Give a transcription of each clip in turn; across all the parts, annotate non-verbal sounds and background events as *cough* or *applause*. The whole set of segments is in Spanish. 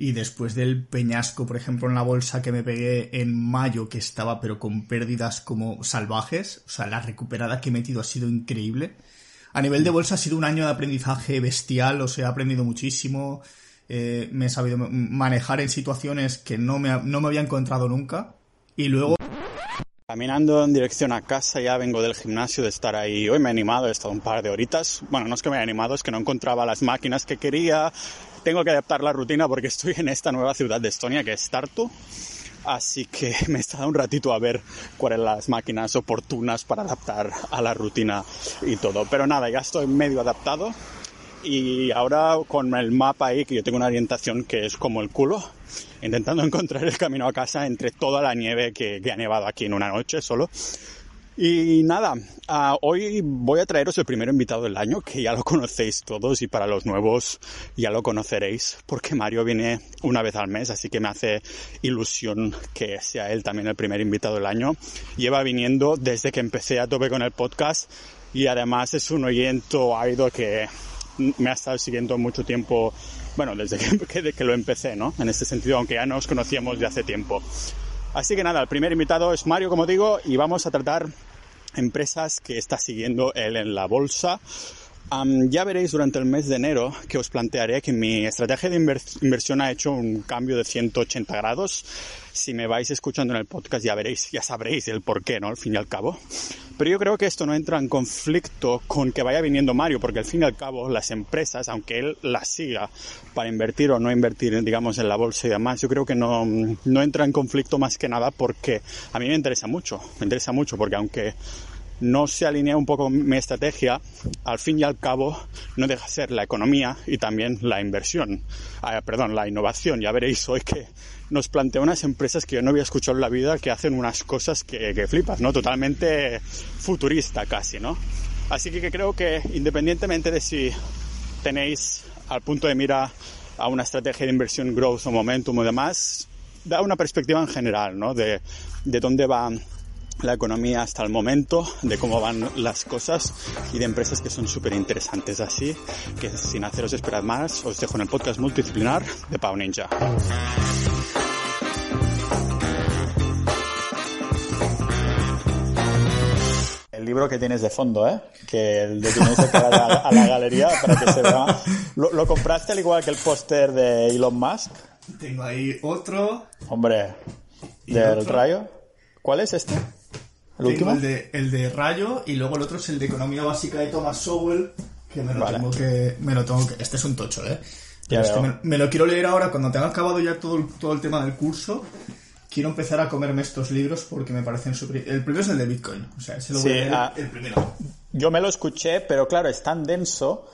y después del peñasco, por ejemplo, en la bolsa que me pegué en mayo, que estaba pero con pérdidas como salvajes, o sea, la recuperada que he metido ha sido increíble. A nivel de bolsa ha sido un año de aprendizaje bestial, o sea, he aprendido muchísimo, eh, me he sabido manejar en situaciones que no me, no me había encontrado nunca. Y luego... Caminando en dirección a casa, ya vengo del gimnasio de estar ahí. Hoy me he animado, he estado un par de horitas. Bueno, no es que me haya animado, es que no encontraba las máquinas que quería, tengo que adaptar la rutina porque estoy en esta nueva ciudad de Estonia que es Tartu. Así que me estado un ratito a ver cuáles las máquinas oportunas para adaptar a la rutina y todo. Pero nada, ya estoy medio adaptado. Y ahora con el mapa ahí, que yo tengo una orientación que es como el culo, intentando *laughs* encontrar el camino a casa entre toda la nieve que, que ha nevado aquí en una noche solo. Y nada, uh, hoy voy a traeros el primer invitado del año, que ya lo conocéis todos y para los nuevos ya lo conoceréis, porque Mario viene una vez al mes, así que me hace ilusión que sea él también el primer invitado del año. Lleva viniendo desde que empecé a tope con el podcast y además es un oyente ido que me ha estado siguiendo mucho tiempo, bueno, desde que, *laughs* que lo empecé, ¿no? En este sentido, aunque ya nos conocíamos de hace tiempo. Así que nada, el primer invitado es Mario, como digo, y vamos a tratar empresas que está siguiendo él en la bolsa. ya veréis durante el mes de enero que os plantearé que mi estrategia de inversión ha hecho un cambio de 180 grados. Si me vais escuchando en el podcast ya veréis, ya sabréis el por qué, ¿no? Al fin y al cabo. Pero yo creo que esto no entra en conflicto con que vaya viniendo Mario, porque al fin y al cabo las empresas, aunque él las siga para invertir o no invertir, digamos, en la bolsa y demás, yo creo que no, no entra en conflicto más que nada porque a mí me interesa mucho, me interesa mucho porque aunque no se alinea un poco mi estrategia, al fin y al cabo no deja de ser la economía y también la inversión, ah, perdón, la innovación. Ya veréis hoy que nos plantea unas empresas que yo no había escuchado en la vida que hacen unas cosas que, que flipas, ¿no? Totalmente futurista casi, ¿no? Así que creo que independientemente de si tenéis al punto de mira a una estrategia de inversión growth o momentum o demás, da una perspectiva en general, ¿no? De, de dónde va la economía hasta el momento, de cómo van las cosas y de empresas que son súper interesantes. Así que sin haceros esperar más, os dejo en el podcast multidisciplinar de Pau Ninja. El libro que tienes de fondo, ¿eh? Que el de tienes que a, a la galería para que se vea. ¿Lo, ¿Lo compraste al igual que el póster de Elon Musk? Tengo ahí otro. Hombre, del otro? rayo. ¿Cuál es este? ¿El último? El de, el de Rayo y luego el otro es el de Economía Básica de Thomas Sowell, que me lo tengo que... Me lo tengo que... Este es un tocho, ¿eh? Ya me, me, lo quiero leer ahora cuando tenga acabado ya todo, todo el tema del curso. Quiero empezar a comerme estos libros porque me parecen súper... El primero es el de Bitcoin, o sea, ese lo voy sí, a leer ah, el primero. Yo me lo escuché, pero claro, es tan denso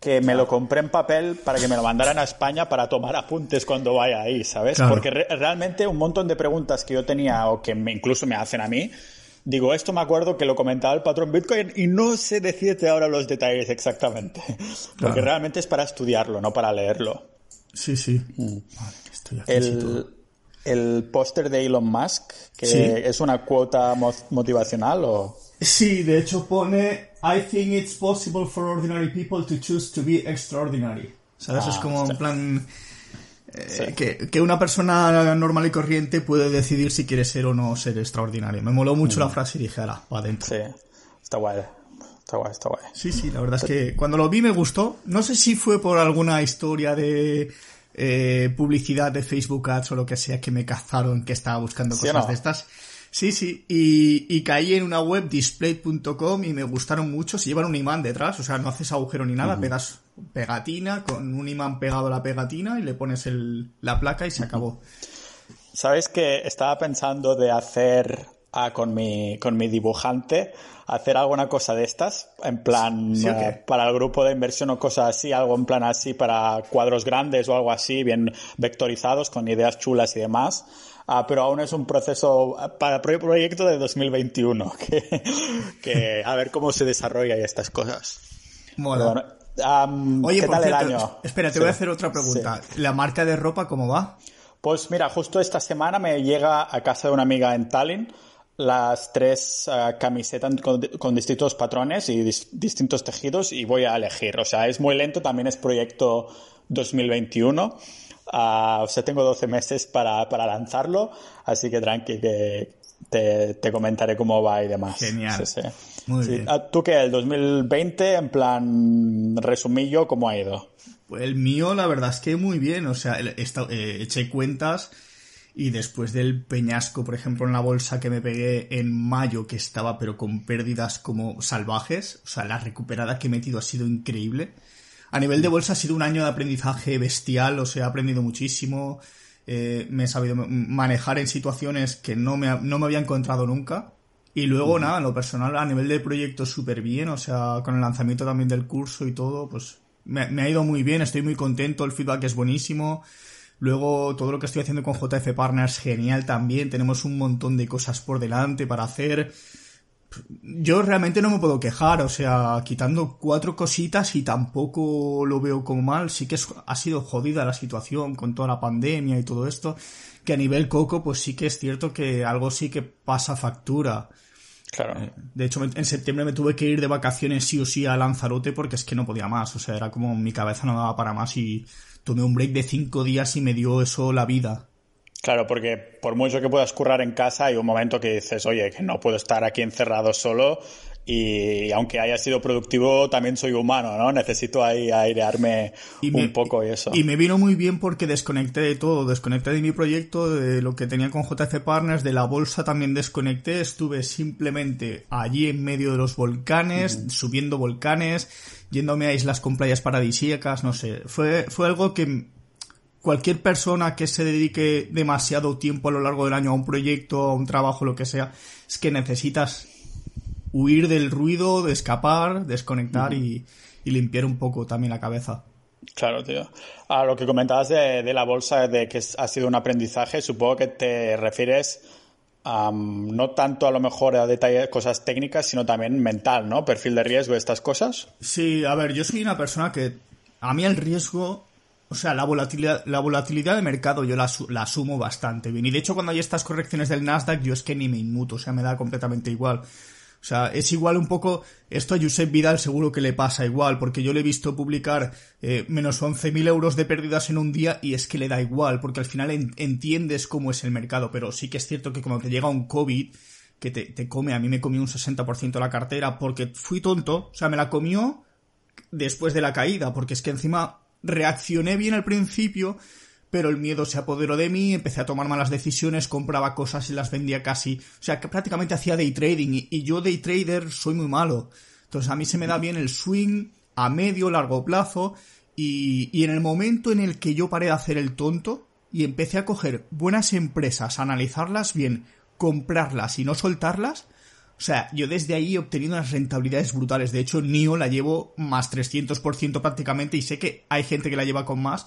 que me lo compré en papel para que me lo mandaran a España para tomar apuntes cuando vaya ahí, ¿sabes? Claro. Porque re realmente un montón de preguntas que yo tenía o que me, incluso me hacen a mí, Digo, esto me acuerdo que lo comentaba el patrón Bitcoin y no sé decirte ahora los detalles exactamente. *laughs* Porque claro. realmente es para estudiarlo, no para leerlo. Sí, sí. Mm. Vale, estoy aquí el, el póster de Elon Musk, que sí. es una cuota motivacional o... Sí, de hecho pone I think it's possible for ordinary people to choose to be extraordinary. ¿Sabes? Ah, es como en plan Sí. Eh, que, que, una persona normal y corriente puede decidir si quiere ser o no ser extraordinario. Me moló mucho mm. la frase y dije, ahora, para adentro. Sí, está guay. Está guay, está guay. Sí, sí, la verdad es que cuando lo vi me gustó. No sé si fue por alguna historia de eh, publicidad de Facebook Ads o lo que sea que me cazaron que estaba buscando ¿Sí cosas no? de estas. Sí, sí, y, y, caí en una web display.com y me gustaron mucho. Si llevan un imán detrás, o sea, no haces agujero ni nada, uh -huh. pegas pegatina con un imán pegado a la pegatina y le pones el, la placa y se acabó. ¿Sabes que estaba pensando de hacer ah, con, mi, con mi dibujante, hacer alguna cosa de estas? En plan, uh, para el grupo de inversión o cosas así, algo en plan así para cuadros grandes o algo así, bien vectorizados, con ideas chulas y demás. Uh, pero aún es un proceso para el proyecto de 2021, *laughs* que, que a ver cómo se desarrolla y estas cosas. Bueno Um, Oye, ¿qué por tal cierto, el año? espera, te sí. voy a hacer otra pregunta. Sí. ¿La marca de ropa cómo va? Pues mira, justo esta semana me llega a casa de una amiga en Tallinn las tres uh, camisetas con, con, distintos patrones y dis distintos tejidos y voy a elegir. O sea, es muy lento, también es proyecto 2021. Uh, o sea, tengo 12 meses para, para lanzarlo, así que tranqui, que te, te, comentaré cómo va y demás. Genial. Sí, sí. Muy bien. Ah, ¿Tú qué? ¿El 2020, en plan resumillo, cómo ha ido? Pues el mío, la verdad es que muy bien. O sea, he estado, eh, eché cuentas y después del peñasco, por ejemplo, en la bolsa que me pegué en mayo, que estaba pero con pérdidas como salvajes, o sea, la recuperada que he metido ha sido increíble. A nivel de bolsa ha sido un año de aprendizaje bestial, o sea, he aprendido muchísimo, eh, me he sabido manejar en situaciones que no me, no me había encontrado nunca. Y luego, nada, en lo personal, a nivel de proyecto súper bien, o sea, con el lanzamiento también del curso y todo, pues me, me ha ido muy bien, estoy muy contento, el feedback es buenísimo. Luego todo lo que estoy haciendo con JF Partners, genial también. Tenemos un montón de cosas por delante para hacer. Yo realmente no me puedo quejar, o sea, quitando cuatro cositas y tampoco lo veo como mal. Sí que ha sido jodida la situación con toda la pandemia y todo esto. Que a nivel coco, pues sí que es cierto que algo sí que pasa factura. Claro. Eh, de hecho, en septiembre me tuve que ir de vacaciones sí o sí a Lanzarote porque es que no podía más. O sea, era como mi cabeza no daba para más y tomé un break de cinco días y me dio eso la vida. Claro, porque por mucho que puedas currar en casa, hay un momento que dices, oye, que no puedo estar aquí encerrado solo y aunque haya sido productivo, también soy humano, ¿no? Necesito ahí airearme un poco y eso. Y me vino muy bien porque desconecté de todo, desconecté de mi proyecto, de lo que tenía con JF Partners, de la bolsa también desconecté, estuve simplemente allí en medio de los volcanes, subiendo volcanes, yéndome a islas con playas paradisíacas, no sé, fue, fue algo que cualquier persona que se dedique demasiado tiempo a lo largo del año a un proyecto, a un trabajo, lo que sea, es que necesitas huir del ruido, de escapar, desconectar y, limpiar un poco también la cabeza. Claro, tío. A lo que comentabas de, de la bolsa, de que ha sido un aprendizaje, supongo que te refieres no tanto a lo mejor a detalles, cosas técnicas, sino también mental, ¿no? Perfil de riesgo, estas cosas. Sí, a ver, yo soy una persona que a mí el riesgo, o sea, la volatilidad, la volatilidad de mercado yo la, la asumo bastante bien. Y de hecho cuando hay estas correcciones del Nasdaq yo es que ni me inmuto, o sea, me da completamente igual. O sea, es igual un poco, esto a Josep Vidal seguro que le pasa igual, porque yo le he visto publicar eh, menos 11.000 euros de pérdidas en un día y es que le da igual, porque al final entiendes cómo es el mercado, pero sí que es cierto que cuando te llega un COVID, que te, te come, a mí me comió un 60% la cartera porque fui tonto, o sea, me la comió después de la caída, porque es que encima reaccioné bien al principio, pero el miedo se apoderó de mí, empecé a tomar malas decisiones, compraba cosas y las vendía casi, o sea, que prácticamente hacía day trading y, yo day trader soy muy malo. Entonces a mí se me da bien el swing a medio, largo plazo y, y en el momento en el que yo paré de hacer el tonto y empecé a coger buenas empresas, analizarlas bien, comprarlas y no soltarlas, o sea, yo desde ahí he obtenido unas rentabilidades brutales. De hecho, NIO la llevo más 300% prácticamente y sé que hay gente que la lleva con más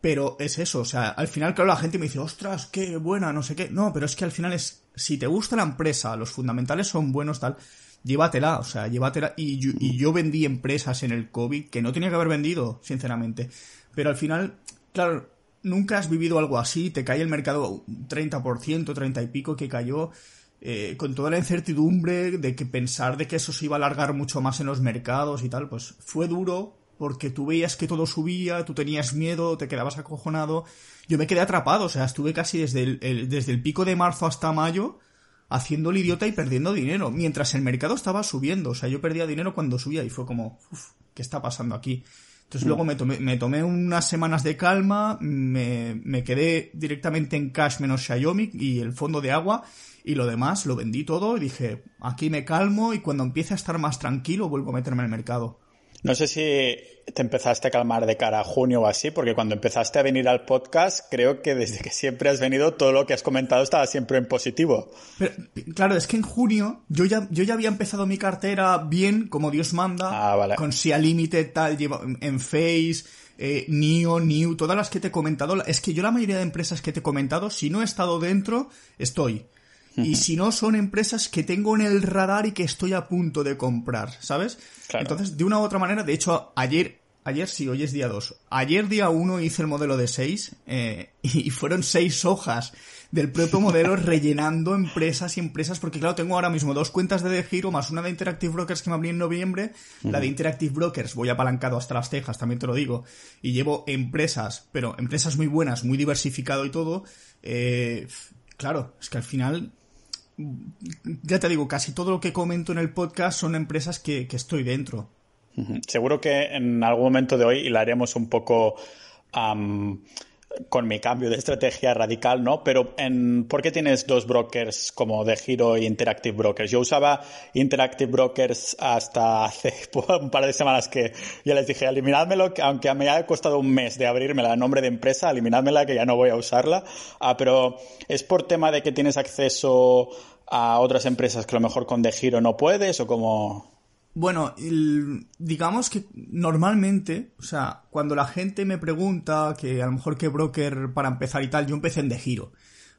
pero es eso, o sea, al final, claro, la gente me dice, ostras, qué buena, no sé qué. No, pero es que al final es, si te gusta la empresa, los fundamentales son buenos, tal, llévatela, o sea, llévatela. Y yo, y yo vendí empresas en el COVID que no tenía que haber vendido, sinceramente. Pero al final, claro, nunca has vivido algo así, te cae el mercado 30%, 30 y pico que cayó. Eh, con toda la incertidumbre de que pensar de que eso se iba a alargar mucho más en los mercados y tal, pues fue duro, porque tú veías que todo subía, tú tenías miedo, te quedabas acojonado. Yo me quedé atrapado, o sea, estuve casi desde el, desde el pico de marzo hasta mayo haciendo el idiota y perdiendo dinero, mientras el mercado estaba subiendo. O sea, yo perdía dinero cuando subía y fue como, uff, ¿qué está pasando aquí? Entonces luego me tomé, me tomé unas semanas de calma, me, me quedé directamente en cash menos Xiaomi y el fondo de agua y lo demás lo vendí todo y dije, aquí me calmo y cuando empiece a estar más tranquilo vuelvo a meterme en el mercado. No sé si te empezaste a calmar de cara a junio o así, porque cuando empezaste a venir al podcast, creo que desde que siempre has venido, todo lo que has comentado estaba siempre en positivo. Pero, claro, es que en junio yo ya, yo ya había empezado mi cartera bien, como Dios manda, ah, con SEA Limited, tal, en Face, eh, NIO, New, todas las que te he comentado. Es que yo la mayoría de empresas que te he comentado, si no he estado dentro, estoy. Y si no, son empresas que tengo en el radar y que estoy a punto de comprar, ¿sabes? Entonces, de una u otra manera, de hecho, ayer, ayer sí, hoy es día 2. Ayer día 1 hice el modelo de 6 eh, *laughs* y fueron 6 hojas del propio modelo *laughs* rellenando empresas y empresas, porque claro, tengo ahora mismo dos cuentas de De Giro más una de Interactive Brokers que me abrí en noviembre. La de Interactive Brokers voy apalancado hasta las cejas, también te lo digo, y llevo empresas, pero empresas muy buenas, muy diversificado y todo. Eh, claro, es que al final ya te digo, casi todo lo que comento en el podcast son empresas que, estoy dentro. Seguro que en algún momento de hoy haremos un poco con mi cambio de estrategia radical, ¿no? Pero ¿por qué tienes dos brokers como de Giro y Interactive Brokers? Yo usaba Interactive Brokers hasta hace *laughs* un par de semanas que ya les dije, eliminádmelo, aunque me haya costado un mes de abrirme la nombre de empresa, eliminádmela que ya no voy a usarla. Ah, pero es por tema de que tienes acceso a otras empresas que a lo mejor con de Giro no puedes o como... Bueno, digamos que normalmente, o sea, cuando la gente me pregunta que a lo mejor qué broker para empezar y tal, yo empecé en De Giro.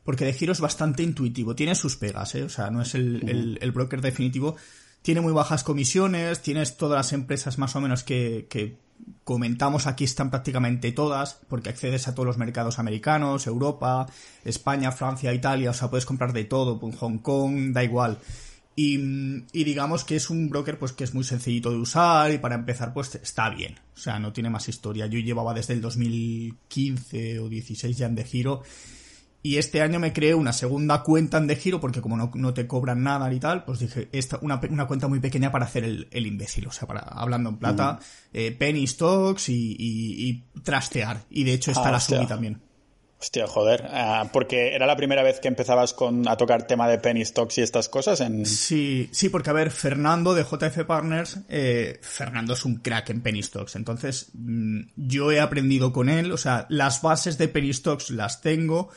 Porque De Giro es bastante intuitivo, tiene sus pegas, ¿eh? O sea, no es el, el, broker definitivo. Tiene muy bajas comisiones, tienes todas las empresas más o menos que, que comentamos aquí están prácticamente todas, porque accedes a todos los mercados americanos, Europa, España, Francia, Italia, o sea, puedes comprar de todo, Hong Kong, da igual. Y, digamos que es un broker pues que es muy sencillito de usar y para empezar pues está bien. O sea, no tiene más historia. Yo llevaba desde el 2015 o 16 ya en de giro y este año me creé una segunda cuenta en de giro porque como no, te cobran nada y tal, pues dije, esta, una, una cuenta muy pequeña para hacer el, el imbécil, o sea, para, hablando en plata, eh, penny stocks y, y, trastear. Y de hecho esta ah, la subí también. Hostia, joder. Ah, porque era la primera vez que empezabas con, a tocar tema de penny stocks y estas cosas en... Sí, sí, porque a ver, Fernando de JF Partners, eh, Fernando es un crack en penny stocks. Entonces, mm, yo he aprendido con él, o sea, las bases de penny stocks las tengo,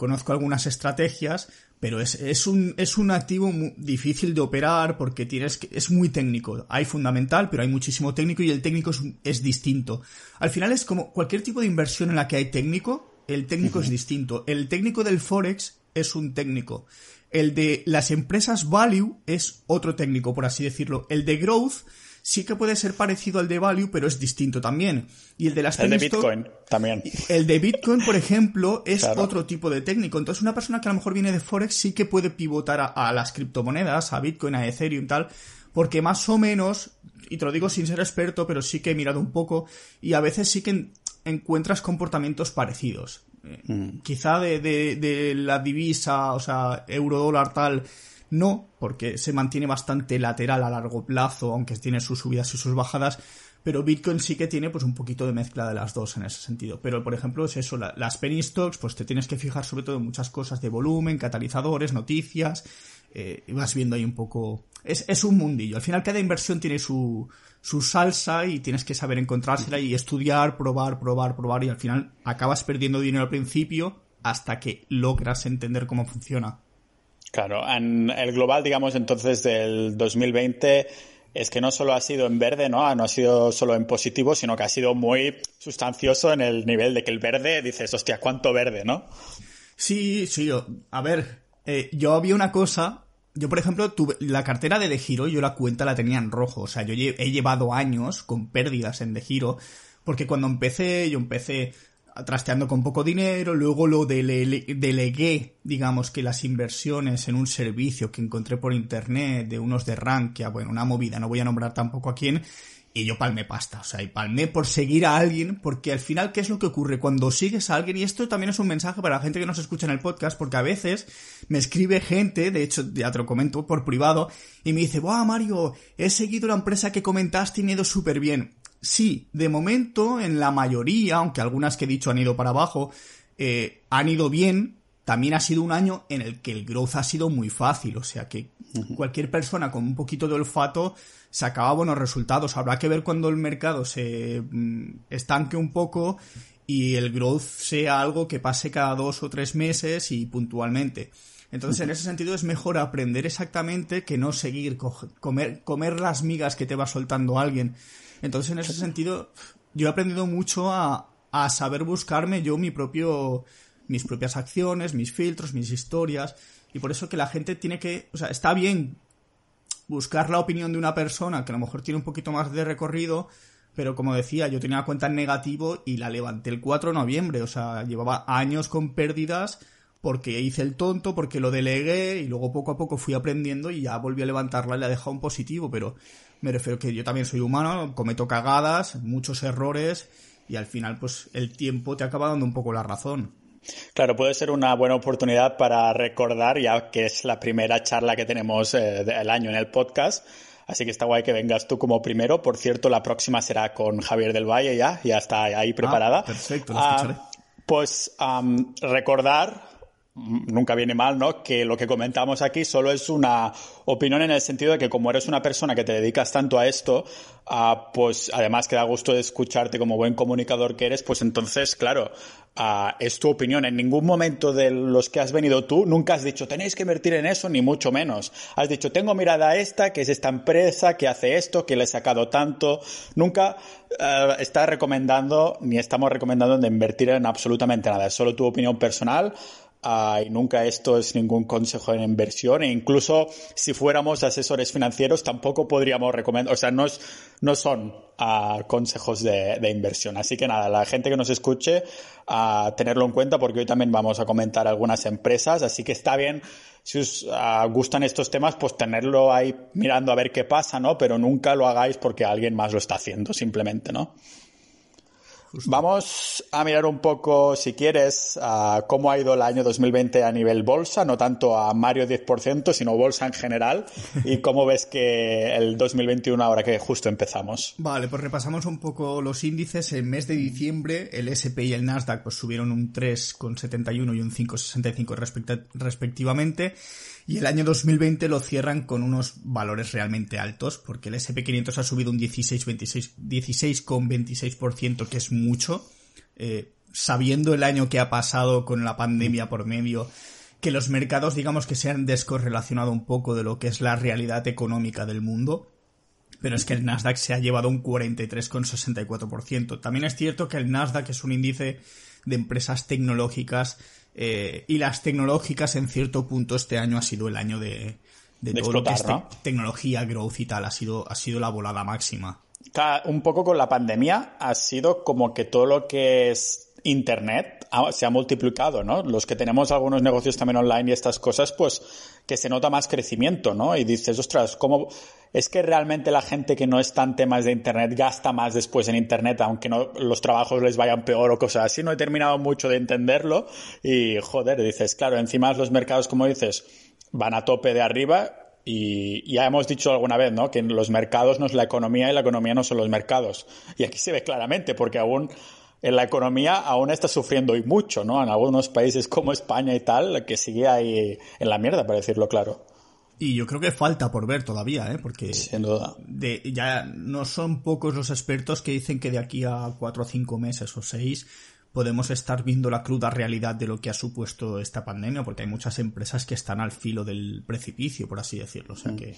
conozco algunas estrategias, pero es, es, un, es un activo muy difícil de operar porque tienes que, es muy técnico. Hay fundamental, pero hay muchísimo técnico y el técnico es, es distinto. Al final es como cualquier tipo de inversión en la que hay técnico, el técnico es distinto. El técnico del Forex es un técnico. El de las empresas value es otro técnico, por así decirlo. El de growth sí que puede ser parecido al de value, pero es distinto también. Y el de las El de Bitcoin también. El de Bitcoin, por ejemplo, es otro tipo de técnico. Entonces, una persona que a lo mejor viene de Forex sí que puede pivotar a, a las criptomonedas, a Bitcoin, a Ethereum y tal, porque más o menos, y te lo digo sin ser experto, pero sí que he mirado un poco, y a veces sí que encuentras comportamientos parecidos. Mm. Quizá de, de, la divisa, o sea, euro dólar tal, no, porque se mantiene bastante lateral a largo plazo, aunque tiene sus subidas y sus bajadas, pero Bitcoin sí que tiene pues un poquito de mezcla de las dos en ese sentido. Pero por ejemplo es eso, las penny stocks, pues te tienes que fijar sobre todo en muchas cosas de volumen, catalizadores, noticias, eh, vas viendo ahí un poco... Es, es un mundillo. Al final cada inversión tiene su, su salsa y tienes que saber encontrársela y estudiar, probar, probar, probar y al final acabas perdiendo dinero al principio hasta que logras entender cómo funciona. Claro, en el global, digamos, entonces del 2020 es que no solo ha sido en verde, ¿no? No ha sido solo en positivo, sino que ha sido muy sustancioso en el nivel de que el verde dices, hostia, ¿cuánto verde, no? Sí, sí, a ver, eh, yo había una cosa yo, por ejemplo, tuve la cartera de De Giro, yo la cuenta la tenía en rojo. O sea, yo he llevado años con pérdidas en De Giro, porque cuando empecé, yo empecé trasteando con poco dinero, luego lo delegué, digamos que las inversiones en un servicio que encontré por internet de unos de Rankia, bueno, una movida, no voy a nombrar tampoco a quién, y yo palmé pasta, o sea, y palmé por seguir a alguien, porque al final, ¿qué es lo que ocurre? Cuando sigues a alguien, y esto también es un mensaje para la gente que nos escucha en el podcast, porque a veces me escribe gente, de hecho, ya te lo comento por privado, y me dice, ¡buah, Mario! He seguido la empresa que comentaste y me ha ido súper bien. Sí, de momento, en la mayoría, aunque algunas que he dicho han ido para abajo, eh, han ido bien, también ha sido un año en el que el growth ha sido muy fácil, o sea que cualquier persona con un poquito de olfato sacaba buenos resultados. Habrá que ver cuando el mercado se mm, estanque un poco y el growth sea algo que pase cada dos o tres meses y puntualmente. Entonces, en ese sentido, es mejor aprender exactamente que no seguir comer, comer las migas que te va soltando alguien. Entonces, en ese sentido, yo he aprendido mucho a, a saber buscarme yo mi propio, mis propias acciones, mis filtros, mis historias. Y por eso que la gente tiene que, o sea, está bien buscar la opinión de una persona que a lo mejor tiene un poquito más de recorrido, pero como decía, yo tenía la cuenta en negativo y la levanté el 4 de noviembre, o sea, llevaba años con pérdidas porque hice el tonto, porque lo delegué y luego poco a poco fui aprendiendo y ya volví a levantarla y la he dejado un positivo, pero me refiero que yo también soy humano, cometo cagadas, muchos errores y al final pues el tiempo te acaba dando un poco la razón. Claro, puede ser una buena oportunidad para recordar, ya que es la primera charla que tenemos eh, del año en el podcast. Así que está guay que vengas tú como primero. Por cierto, la próxima será con Javier del Valle ya, ya está ahí preparada. Ah, perfecto, lo escucharé. Ah, pues recordar nunca viene mal, ¿no? Que lo que comentamos aquí solo es una opinión en el sentido de que como eres una persona que te dedicas tanto a esto, uh, pues además que da gusto de escucharte como buen comunicador que eres, pues entonces, claro, uh, es tu opinión. En ningún momento de los que has venido tú, nunca has dicho, tenéis que invertir en eso, ni mucho menos. Has dicho, tengo mirada esta, que es esta empresa, que hace esto, que le he sacado tanto. Nunca uh, estás recomendando, ni estamos recomendando de invertir en absolutamente nada. Es solo tu opinión personal y nunca esto es ningún consejo en inversión e incluso si fuéramos asesores financieros tampoco podríamos recomendar, o sea, no, no son uh, consejos de, inversión. Así que nada, la gente que nos escuche, a tenerlo en cuenta porque hoy también vamos a comentar algunas empresas, así que está bien si os gustan estos temas, pues tenerlo ahí mirando a ver qué pasa, ¿no? Pero nunca lo hagáis porque alguien más lo está haciendo, simplemente, ¿no? Vamos a mirar un poco, si quieres, a cómo ha ido el año 2020 a nivel bolsa, no tanto a Mario 10%, sino bolsa en general, *laughs* y cómo ves que el 2021 ahora que justo empezamos. Vale, pues repasamos un poco los índices. En mes de diciembre, el SP y el Nasdaq pues subieron un 3,71 y un 5,65 respectivamente. Y el año 2020 lo cierran con unos valores realmente altos, porque el SP500 ha subido un 16,26%, que es mucho, eh, sabiendo el año que ha pasado con la pandemia por medio, que los mercados digamos que se han descorrelacionado un poco de lo que es la realidad económica del mundo. Pero es que el Nasdaq se ha llevado un 43,64%. También es cierto que el Nasdaq es un índice de empresas tecnológicas eh, y las tecnológicas en cierto punto este año ha sido el año de, todo lo que es tecnología, growth y tal, ha sido, ha sido la volada máxima. Un poco con la pandemia ha sido como que todo lo que es Internet se ha multiplicado, ¿no? Los que tenemos algunos negocios también online y estas cosas, pues que se nota más crecimiento, ¿no? Y dices, ostras, ¿cómo es que realmente la gente que no está en temas de Internet gasta más después en Internet, aunque no los trabajos les vayan peor o cosas así? No he terminado mucho de entenderlo y, joder, dices, claro, encima los mercados, como dices, van a tope de arriba y ya hemos dicho alguna vez, ¿no? Que los mercados no es la economía y la economía no son los mercados. Y aquí se ve claramente, porque aún en la economía aún está sufriendo y mucho, ¿no? En algunos países como España y tal, que sigue ahí en la mierda, para decirlo claro. Y yo creo que falta por ver todavía, ¿eh? Porque Sin duda. De, ya no son pocos los expertos que dicen que de aquí a cuatro o cinco meses o seis podemos estar viendo la cruda realidad de lo que ha supuesto esta pandemia, porque hay muchas empresas que están al filo del precipicio, por así decirlo. O sea mm. que...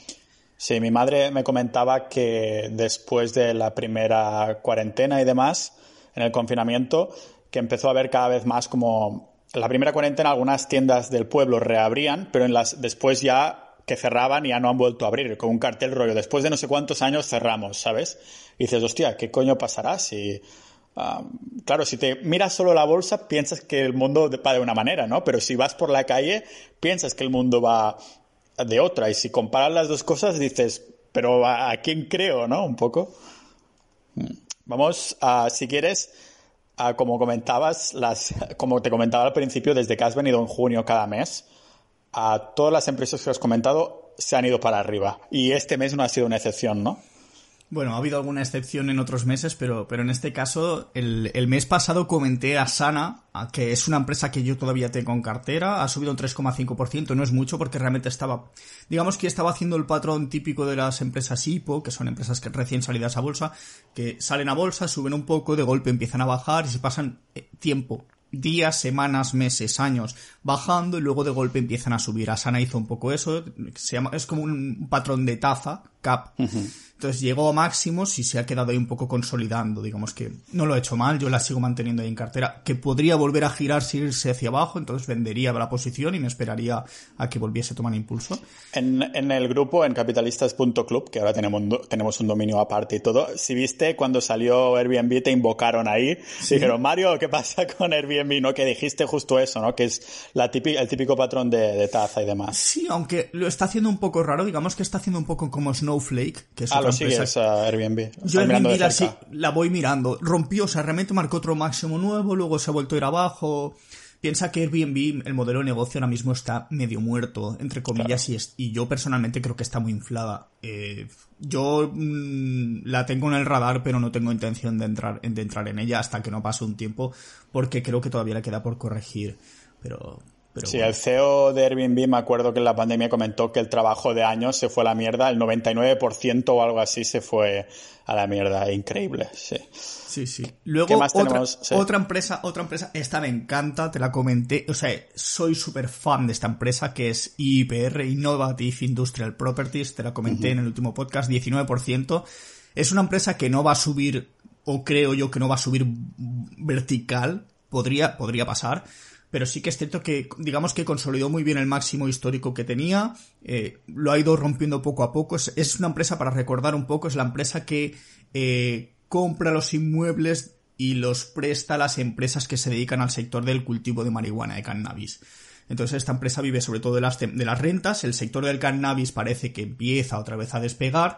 Sí, mi madre me comentaba que después de la primera cuarentena y demás, en el confinamiento, que empezó a ver cada vez más como la primera cuarentena algunas tiendas del pueblo reabrían, pero en las después ya que cerraban y ya no han vuelto a abrir, con un cartel rollo, después de no sé cuántos años cerramos, ¿sabes? Y dices, hostia, ¿qué coño pasará si... claro, si te miras solo la bolsa, piensas que el mundo va de una manera, ¿no? Pero si vas por la calle, piensas que el mundo va de otra. Y si comparas las dos cosas, dices, pero ¿a, quién creo, no? Un poco. Vamos a, si quieres, como comentabas, las, como te comentaba al principio, desde que has venido en junio cada mes, a todas las empresas que has comentado se han ido para arriba. Y este mes no ha sido una excepción, ¿no? Bueno, ha habido alguna excepción en otros meses, pero, pero en este caso, el, el mes pasado comenté a Sana, que es una empresa que yo todavía tengo en cartera, ha subido un 3,5%, no es mucho porque realmente estaba, digamos que estaba haciendo el patrón típico de las empresas IPO, que son empresas que recién salidas a bolsa, que salen a bolsa, suben un poco, de golpe empiezan a bajar y se pasan eh, tiempo días, semanas, meses, años bajando y luego de golpe empiezan a subir. Asana hizo un poco eso, se llama, es como un patrón de taza, cap. Entonces llegó a máximos y se ha quedado ahí un poco consolidando. Digamos que no lo he hecho mal, yo la sigo manteniendo ahí en cartera. Que podría volver a girar si irse hacia abajo, entonces vendería la posición y me esperaría a que volviese a tomar impulso. En, en el grupo, en capitalistas.club, que ahora tenemos, tenemos un dominio aparte y todo, si viste cuando salió Airbnb te invocaron ahí. Dijeron, Mario, ¿qué pasa con Airbnb? ¿No? Que dijiste justo eso, ¿no? Que es la típica, el típico patrón de, taza y demás. Sí, aunque lo está haciendo un poco raro, digamos que está haciendo un poco como Snowflake, que es ah, sigues a Airbnb. Yo Airbnb la, sí, la voy mirando. Rompió, o sea, realmente marcó otro máximo nuevo, luego se ha vuelto a ir abajo. Piensa que Airbnb, el modelo de negocio ahora mismo está medio muerto, entre comillas, y, y yo personalmente creo que está muy inflada. Eh, yo mm, la tengo en el radar, pero no tengo intención de entrar, de entrar en ella hasta que no pase un tiempo, porque creo que todavía le queda por corregir. Pero, sí, el CEO de Airbnb me acuerdo que en la pandemia comentó que el trabajo de años se fue a la mierda, el 99% o algo así se fue a la mierda, increíble, sí. Sí, sí. Luego otra, otra empresa, otra empresa, esta me encanta, te la comenté, o sea, soy súper fan de esta empresa que es IPR, Innovative Industrial Properties, te la comenté en el último podcast, 19%. Es una empresa que no va a subir, o creo yo que no va a subir vertical, podría, podría pasar, pero sí que es cierto que, digamos que consolidó muy bien el máximo histórico que tenía, eh, lo ha ido rompiendo poco a poco, es, una empresa, para recordar un poco, es la empresa que eh, compra los inmuebles y los presta a las empresas que se dedican al sector del cultivo de marihuana, de cannabis. Entonces esta empresa vive sobre todo de las, de las rentas, el sector del cannabis parece que empieza otra vez a despegar,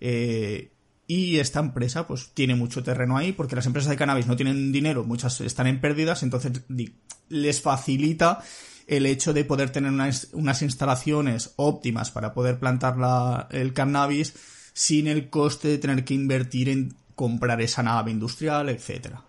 eh, y esta empresa pues tiene mucho terreno ahí porque las empresas de cannabis no tienen dinero, muchas están en pérdidas, entonces les facilita el hecho de poder tener unas, unas instalaciones óptimas para poder plantar la, el cannabis sin el coste de tener que invertir en comprar esa nave industrial, etcétera.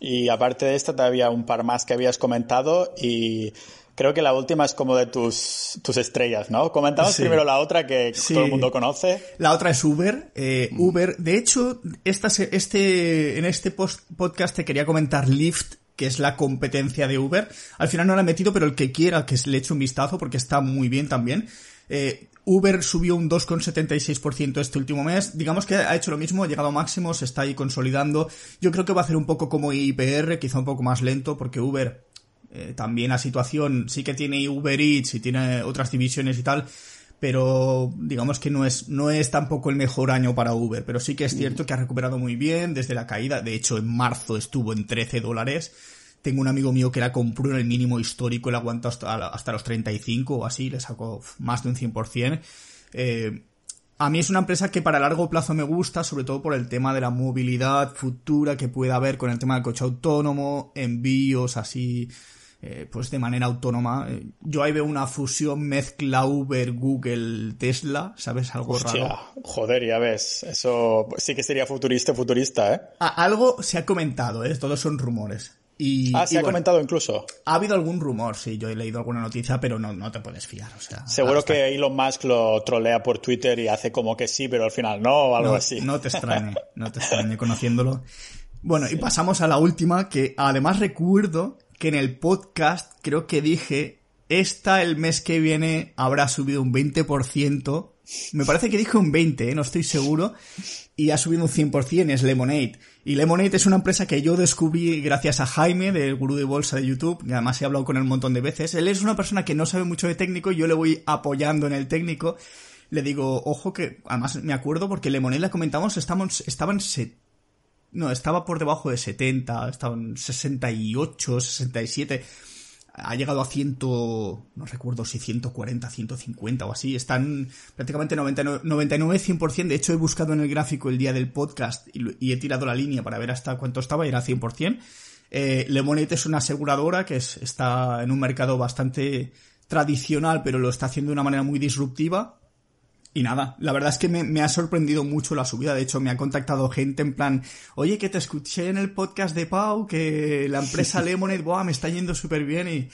Y aparte de esta, todavía un par más que habías comentado y Creo que la última es como de tus, tus estrellas, ¿no? Comentamos primero la otra que todo el mundo conoce. La otra es Uber. Eh, mm. Uber, de hecho, esta, este, en este podcast te quería comentar Lyft, que es la competencia de Uber. Al final no la he metido, pero el que quiera que le eche un vistazo porque está muy bien también. Eh, Uber subió un 2,76% este último mes. Digamos que ha hecho lo mismo, ha llegado a máximos, está ahí consolidando. Yo creo que va a hacer un poco como IPR, quizá un poco más lento, porque Uber eh, también la situación sí que tiene Uber Eats y tiene otras divisiones y tal, pero digamos que no es, no es tampoco el mejor año para Uber, pero sí que es cierto que ha recuperado muy bien desde la caída, de hecho en marzo estuvo en 13 dólares, tengo un amigo mío que la compró en el mínimo histórico la aguantó hasta, hasta los 35 o así, le sacó más de un 100%. Eh, a mí es una empresa que para largo plazo me gusta, sobre todo por el tema de la movilidad futura que pueda haber con el tema del coche autónomo, envíos así eh, pues de manera autónoma. Eh, yo ahí veo una fusión mezcla Uber, Google, Tesla, ¿sabes? Algo raro. Joder, ya ves. Eso sí que sería futurista, futurista, ¿eh? algo se ha comentado, ¿eh? Todos son rumores. Y, ah, se ha comentado incluso. Ha habido algún rumor, sí, yo he leído alguna noticia, pero no, no te puedes fiar. O sea, Seguro que Elon Musk lo trolea por Twitter y hace como que sí, pero al final no, o algo así. No te extrañe, no te extrañe *laughs* conociéndolo. Bueno, y pasamos a la última, que además recuerdo que en el podcast creo que dije, esta el mes que viene habrá subido un 20%. Me parece que dije un 20, ¿eh? no estoy seguro. Y ha subido un 100%, es Lemonade. Y Lemonade es una empresa que yo descubrí gracias a Jaime, del gurú de bolsa de YouTube, que además he hablado con él un montón de veces. Él es una persona que no sabe mucho de técnico yo le voy apoyando en el técnico. Le digo, ojo que, además me acuerdo porque Lemonade la comentamos, estamos, estaban no, estaba por debajo de 70, estaba en 68, 67. Ha llegado a 100, no recuerdo si 140, 150 o así. Están prácticamente 99, 99 100%. De hecho, he buscado en el gráfico el día del podcast y, he tirado la línea para ver hasta cuánto estaba y era 100%. Eh, Lemonade es una aseguradora que está en un mercado bastante tradicional, pero lo está haciendo de una manera muy disruptiva. Y nada, la verdad es que me, ha sorprendido mucho la subida. De hecho, me ha contactado gente en plan, oye, que te escuché en el podcast de Pau, que la empresa *laughs* Lemonade, buah, me está yendo súper bien y...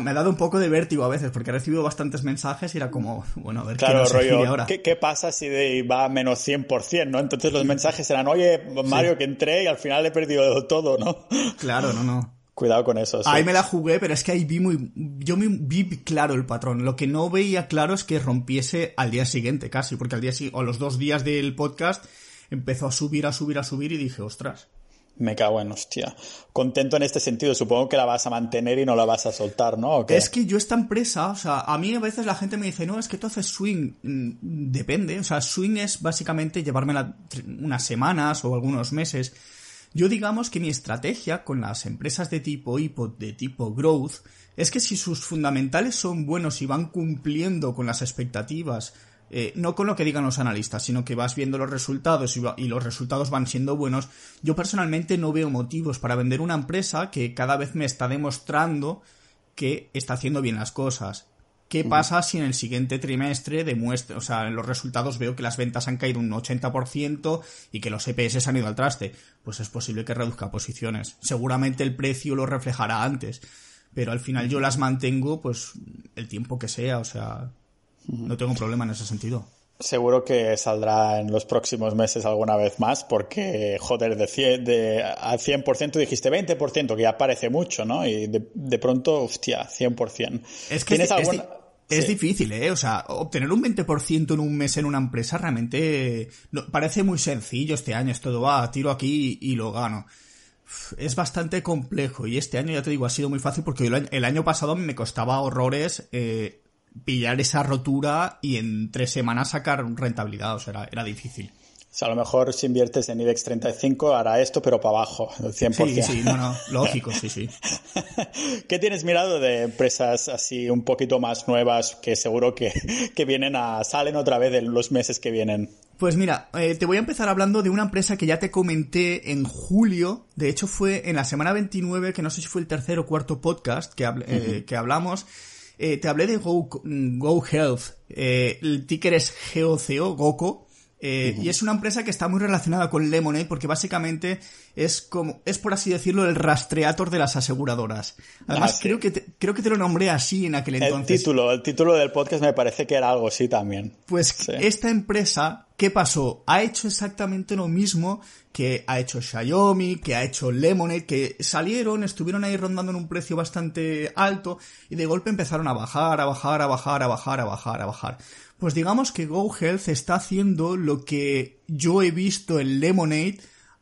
me ha dado un poco de vértigo a veces, porque he recibido bastantes mensajes y era como, bueno, a ver qué nos rollo, ahora. ¿qué, ¿qué, pasa si de, va a menos 100%, no? Entonces los mensajes eran, oye, Mario, que entré y al final he perdido todo, ¿no? Claro, no, no. Cuidado con eso. Ahí me la jugué, pero es que ahí vi muy, yo vi claro el patrón. Lo que no veía claro es que rompiese al día siguiente, casi, porque al día o los dos días del podcast empezó a subir, a subir, a subir y dije, ostras. Me cago en hostia. Contento en este sentido. Supongo que la vas a mantener y no la vas a soltar, ¿no? Es que yo esta empresa, o sea, a mí a veces la gente me dice, no, es que tú haces swing. Mm, depende. O sea, swing es básicamente llevármela unas semanas o algunos meses. Yo digamos que mi estrategia con las empresas de tipo IPO, de tipo growth, es que si sus fundamentales son buenos y van cumpliendo con las expectativas, eh, no con lo que digan los analistas, sino que vas viendo los resultados y, y, los resultados van siendo buenos, yo personalmente no veo motivos para vender una empresa que cada vez me está demostrando que está haciendo bien las cosas. ¿Qué pasa si en el siguiente trimestre demuestra, o sea, en los resultados veo que las ventas han caído un 80% y que los EPS han ido al traste? Pues es posible que reduzca posiciones. Seguramente el precio lo reflejará antes, pero al final yo las mantengo pues el tiempo que sea, o sea, no tengo problema en ese sentido. Seguro que saldrá en los próximos meses alguna vez más, porque, joder, de, 100, de al 100% dijiste 20%, que ya parece mucho, ¿no? Y de, de pronto, hostia, 100%. Es que ¿Tienes alguna... Es difícil, ¿eh? O sea, obtener un 20% en un mes en una empresa realmente parece muy sencillo este año. Es todo, va, tiro aquí y, lo gano. Es bastante complejo y este año, ya te digo, ha sido muy fácil porque el año, pasado me costaba horrores eh, pillar esa rotura y en tres semanas sacar rentabilidad. O sea, era, era difícil. O sea, a lo mejor si inviertes en IBEX 35 hará esto, pero para abajo, el 100%. Sí, sí, no, no, lógico, sí, sí. *laughs* ¿Qué tienes mirado de empresas así un poquito más nuevas que seguro que, que vienen a, salen otra vez en los meses que vienen? Pues mira, eh, te voy a empezar hablando de una empresa que ya te comenté en julio, de hecho fue en la semana 29, que no sé si fue el tercer o cuarto podcast que, eh, que hablamos, eh, te hablé de Go, Go Health, el ticker es GOCO, GOCO, eh, y es una empresa que está muy relacionada con Lemonade porque básicamente es como, es por así decirlo, el rastreator de las aseguradoras. Además, ah, creo, que te, creo que te lo nombré así en aquel entonces. El título, el título del podcast me parece que era algo así también. Pues esta empresa, ¿qué pasó? Ha hecho exactamente lo mismo que ha hecho Xiaomi, que ha hecho Lemonade, que salieron, estuvieron ahí rondando en un precio bastante alto y de golpe empezaron a bajar, a bajar, a bajar, a bajar, a bajar, a bajar. Pues digamos que GoHealth está haciendo lo que yo he visto en Lemonade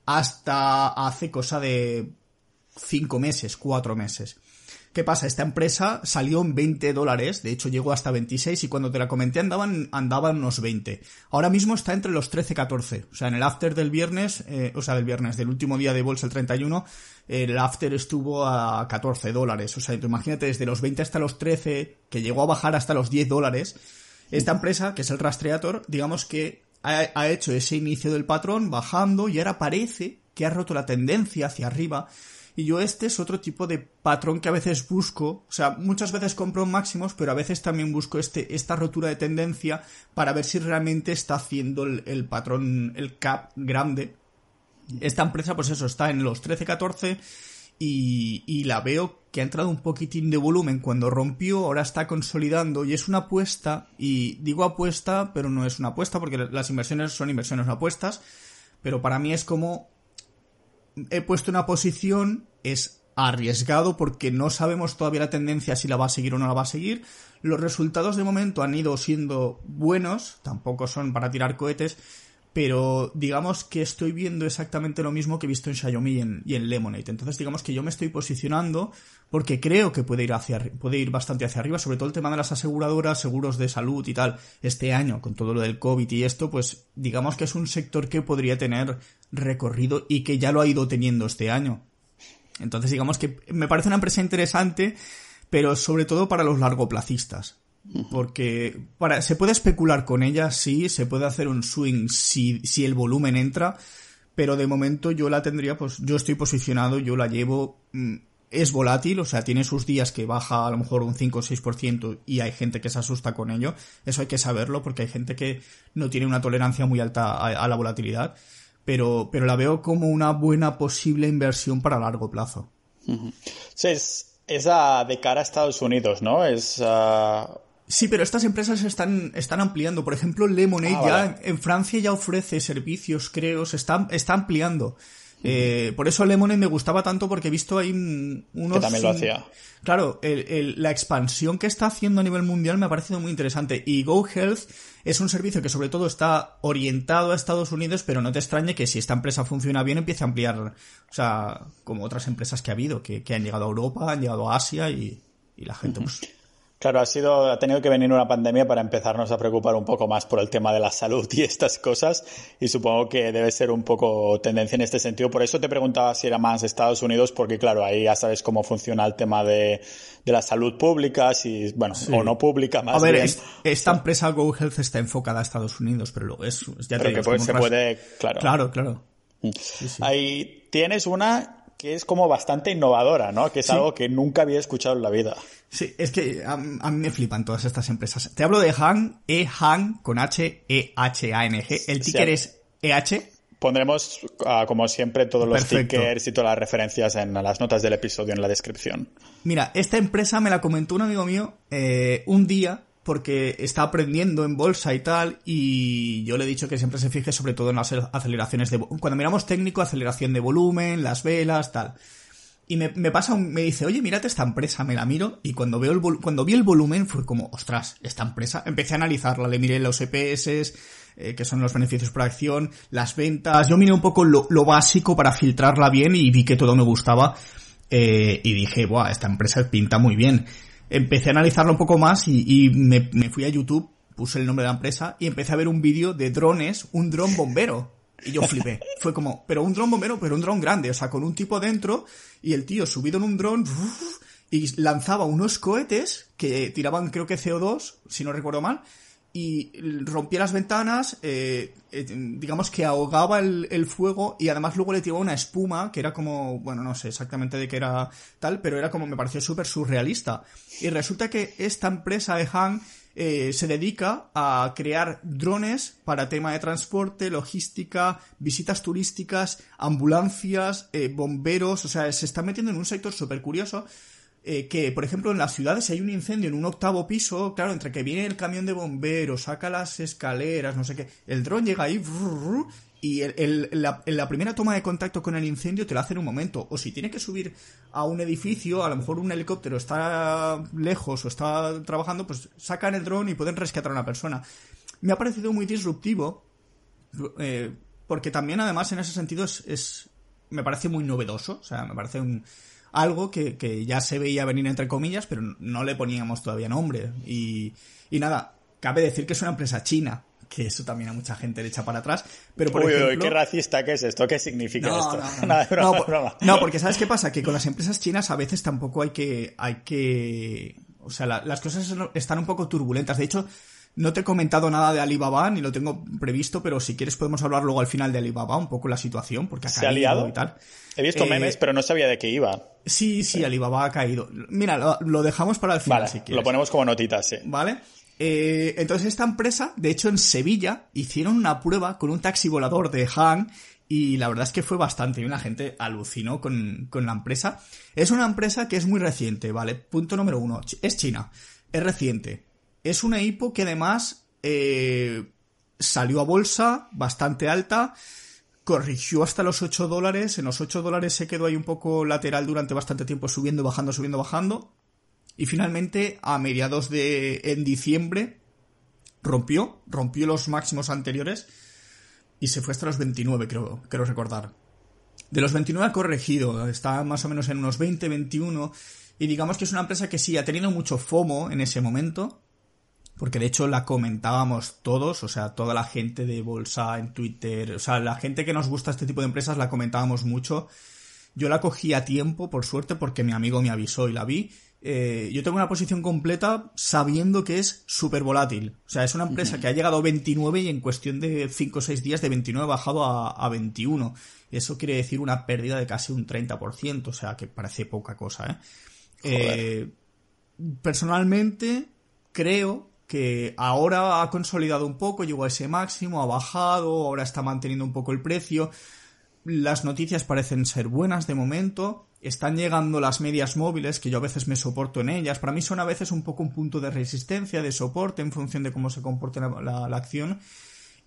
hasta hace cosa de 5 meses, 4 meses. ¿Qué pasa? Esta empresa salió en 20 dólares, de hecho llegó hasta 26 y cuando te la comenté andaban, andaban unos 20. Ahora mismo está entre los 13-14. O sea, en el after del viernes, eh, o sea, del viernes, del último día de bolsa, el 31, el after estuvo a 14 dólares. O sea, imagínate desde los 20 hasta los 13, que llegó a bajar hasta los 10 dólares esta empresa, que es el Rastreator, digamos que ha, hecho ese inicio del patrón bajando y ahora parece que ha roto la tendencia hacia arriba. Y yo este es otro tipo de patrón que a veces busco, o sea, muchas veces compro máximos, pero a veces también busco este, esta rotura de tendencia para ver si realmente está haciendo el, el patrón, el cap grande. Esta empresa, pues eso, está en los 13-14 y, la veo que ha entrado un poquitín de volumen cuando rompió, ahora está consolidando y es una apuesta, y digo apuesta, pero no es una apuesta porque las inversiones son inversiones apuestas, pero para mí es como he puesto una posición, es arriesgado porque no sabemos todavía la tendencia si la va a seguir o no la va a seguir. Los resultados de momento han ido siendo buenos, tampoco son para tirar cohetes, pero digamos que estoy viendo exactamente lo mismo que he visto en Xiaomi y en, y Lemonade. Entonces digamos que yo me estoy posicionando porque creo que puede ir hacia puede ir bastante hacia arriba, sobre todo el tema de las aseguradoras, seguros de salud y tal. Este año, con todo lo del COVID y esto, pues digamos que es un sector que podría tener recorrido y que ya lo ha ido teniendo este año. Entonces digamos que me parece una empresa interesante, pero sobre todo para los largoplacistas. Porque para, se puede especular con ella, sí, se puede hacer un swing si, si el volumen entra, pero de momento yo la tendría, pues yo estoy posicionado, yo la llevo, mm, es volátil, o sea, tiene sus días que baja a lo mejor un 5 o 6% y hay gente que se asusta con ello, eso hay que saberlo porque hay gente que no tiene una tolerancia muy alta a, la volatilidad, pero, pero la veo como una buena posible inversión para largo plazo. Sí, es, de cara a Estados Unidos, ¿no? Es... Ah, Sí, pero estas empresas están, están ampliando. Por ejemplo, Lemonade ah, ya en Francia ya ofrece servicios, creo, se está, está ampliando. Eh, por eso Lemonade me gustaba tanto porque he visto ahí unos... Que también lo hacía. Claro, la expansión que está haciendo a nivel mundial me ha parecido muy interesante. Y GoHealth es un servicio que sobre todo está orientado a Estados Unidos, pero no te extrañe que si esta empresa funciona bien empiece a ampliar, o sea, como otras empresas que ha habido, que, han llegado a Europa, han llegado a Asia y, la gente pues Claro, ha sido, ha tenido que venir una pandemia para empezarnos a preocupar un poco más por el tema de la salud y estas cosas, y supongo que debe ser un poco tendencia en este sentido. Por eso te preguntaba si era más Estados Unidos, porque claro, ahí ya sabes cómo funciona el tema de, la salud pública, si, bueno, o no pública más. A ver, esta empresa GoHealth está enfocada a Estados Unidos, pero luego es, ya pero que se puede, claro. Claro, claro. Mm. Ahí tienes una que es como bastante innovadora, ¿no? Que es algo que nunca había escuchado en la vida. Sí, es que a, mí me flipan todas estas empresas. Te hablo de Han, E-Han, con H, E-H-A-N-G. El ticker es EH. Pondremos, ah, como siempre, todos los tickers y todas las referencias en las notas del episodio en la descripción. Mira, esta empresa me la comentó un amigo mío eh, un día porque está aprendiendo en bolsa y tal, y yo le he dicho que siempre se fije sobre todo en las aceleraciones de... Cuando miramos técnico, aceleración de volumen, las velas, tal. Y me, pasa, un, me dice, oye, mírate esta empresa, me la miro, y cuando veo el cuando vi el volumen fue como, ostras, esta empresa, empecé a analizarla, le miré los EPS, eh, que son los beneficios por acción, las ventas, yo miré un poco lo, básico para filtrarla bien y vi que todo me gustaba, eh, y dije, buah, esta empresa pinta muy bien empecé a analizarlo un poco más y, me, fui a YouTube, puse el nombre de la empresa y empecé a ver un vídeo de drones, un dron bombero. Y yo flipé. *laughs* Fue como, pero un dron bombero, pero un dron grande, o sea, con un tipo dentro y el tío subido en un dron y lanzaba unos cohetes que tiraban creo que CO2, si no recuerdo mal, y rompía las ventanas, eh, eh, digamos que ahogaba el, fuego y además luego le tiraba una espuma que era como, bueno, no sé exactamente de qué era tal, pero era como me pareció súper surrealista. Y resulta que esta empresa de Han eh, se dedica a crear drones para tema de transporte, logística, visitas turísticas, ambulancias, bomberos, o sea, se está metiendo en un sector súper curioso eh, que, por ejemplo, en las ciudades si hay un incendio en un octavo piso, claro, entre que viene el camión de bomberos, saca las escaleras, no sé qué, el dron llega ahí y el, la, primera toma de contacto con el incendio te la hace en un momento. O si tiene que subir a un edificio, a lo mejor un helicóptero está lejos o está trabajando, pues sacan el dron y pueden rescatar a una persona. Me ha parecido muy disruptivo, eh, porque también además en ese sentido es, es, me parece muy novedoso, o sea, me parece un algo que, que, ya se veía venir entre comillas, pero no le poníamos todavía nombre. Y, y nada, cabe decir que es una empresa china, que eso también a mucha gente le echa para atrás. Pero por uy, ejemplo... qué racista que es esto, ¿qué significa esto? No, *laughs* no, porque ¿sabes qué pasa? Que con las empresas chinas a veces tampoco hay que, hay que, o sea, las cosas están un poco turbulentas. De hecho, no te he comentado nada de Alibaba, ni lo tengo previsto, pero si quieres podemos hablar luego al final de Alibaba, un poco la situación, porque ha ¿Se ha liado? y tal. He visto eh, memes, pero no sabía de qué iba. Sí, sí, Alibaba ha caído. Mira, lo, dejamos para el final vale, si quieres. Lo ponemos como notitas, sí. Vale. Eh, entonces esta empresa, de hecho en Sevilla, hicieron una prueba con un taxi volador de Han y la verdad es que fue bastante y una gente alucinó con, con la empresa. Es una empresa que es muy reciente, ¿vale? Punto número uno, es China, es reciente es una hipo que además eh, salió a bolsa bastante alta, corrigió hasta los 8 dólares, en los 8 dólares se quedó ahí un poco lateral durante bastante tiempo, subiendo, bajando, subiendo, bajando, y finalmente a mediados de en diciembre rompió, rompió los máximos anteriores y se fue hasta los 29, creo, creo recordar. De los 29 ha corregido, está más o menos en unos 20, 21, y digamos que es una empresa que sí ha tenido mucho FOMO en ese momento, porque de hecho la comentábamos todos, o sea, toda la gente de bolsa en Twitter, o sea, la gente que nos gusta este tipo de empresas la comentábamos mucho. Yo la cogí a tiempo, por suerte, porque mi amigo me avisó y la vi. Eh, yo tengo una posición completa sabiendo que es súper volátil. O sea, es una empresa que ha llegado a 29 y en cuestión de 5 o 6 días de 29 ha bajado a, a 21. Eso quiere decir una pérdida de casi un 30%, o sea, que parece poca cosa, ¿eh? eh personalmente, creo que ahora ha consolidado un poco, llegó a ese máximo, ha bajado, ahora está manteniendo un poco el precio. Las noticias parecen ser buenas de momento. Están llegando las medias móviles, que yo a veces me soporto en ellas. Para mí son a veces un poco un punto de resistencia, de soporte, en función de cómo se comporte la, acción.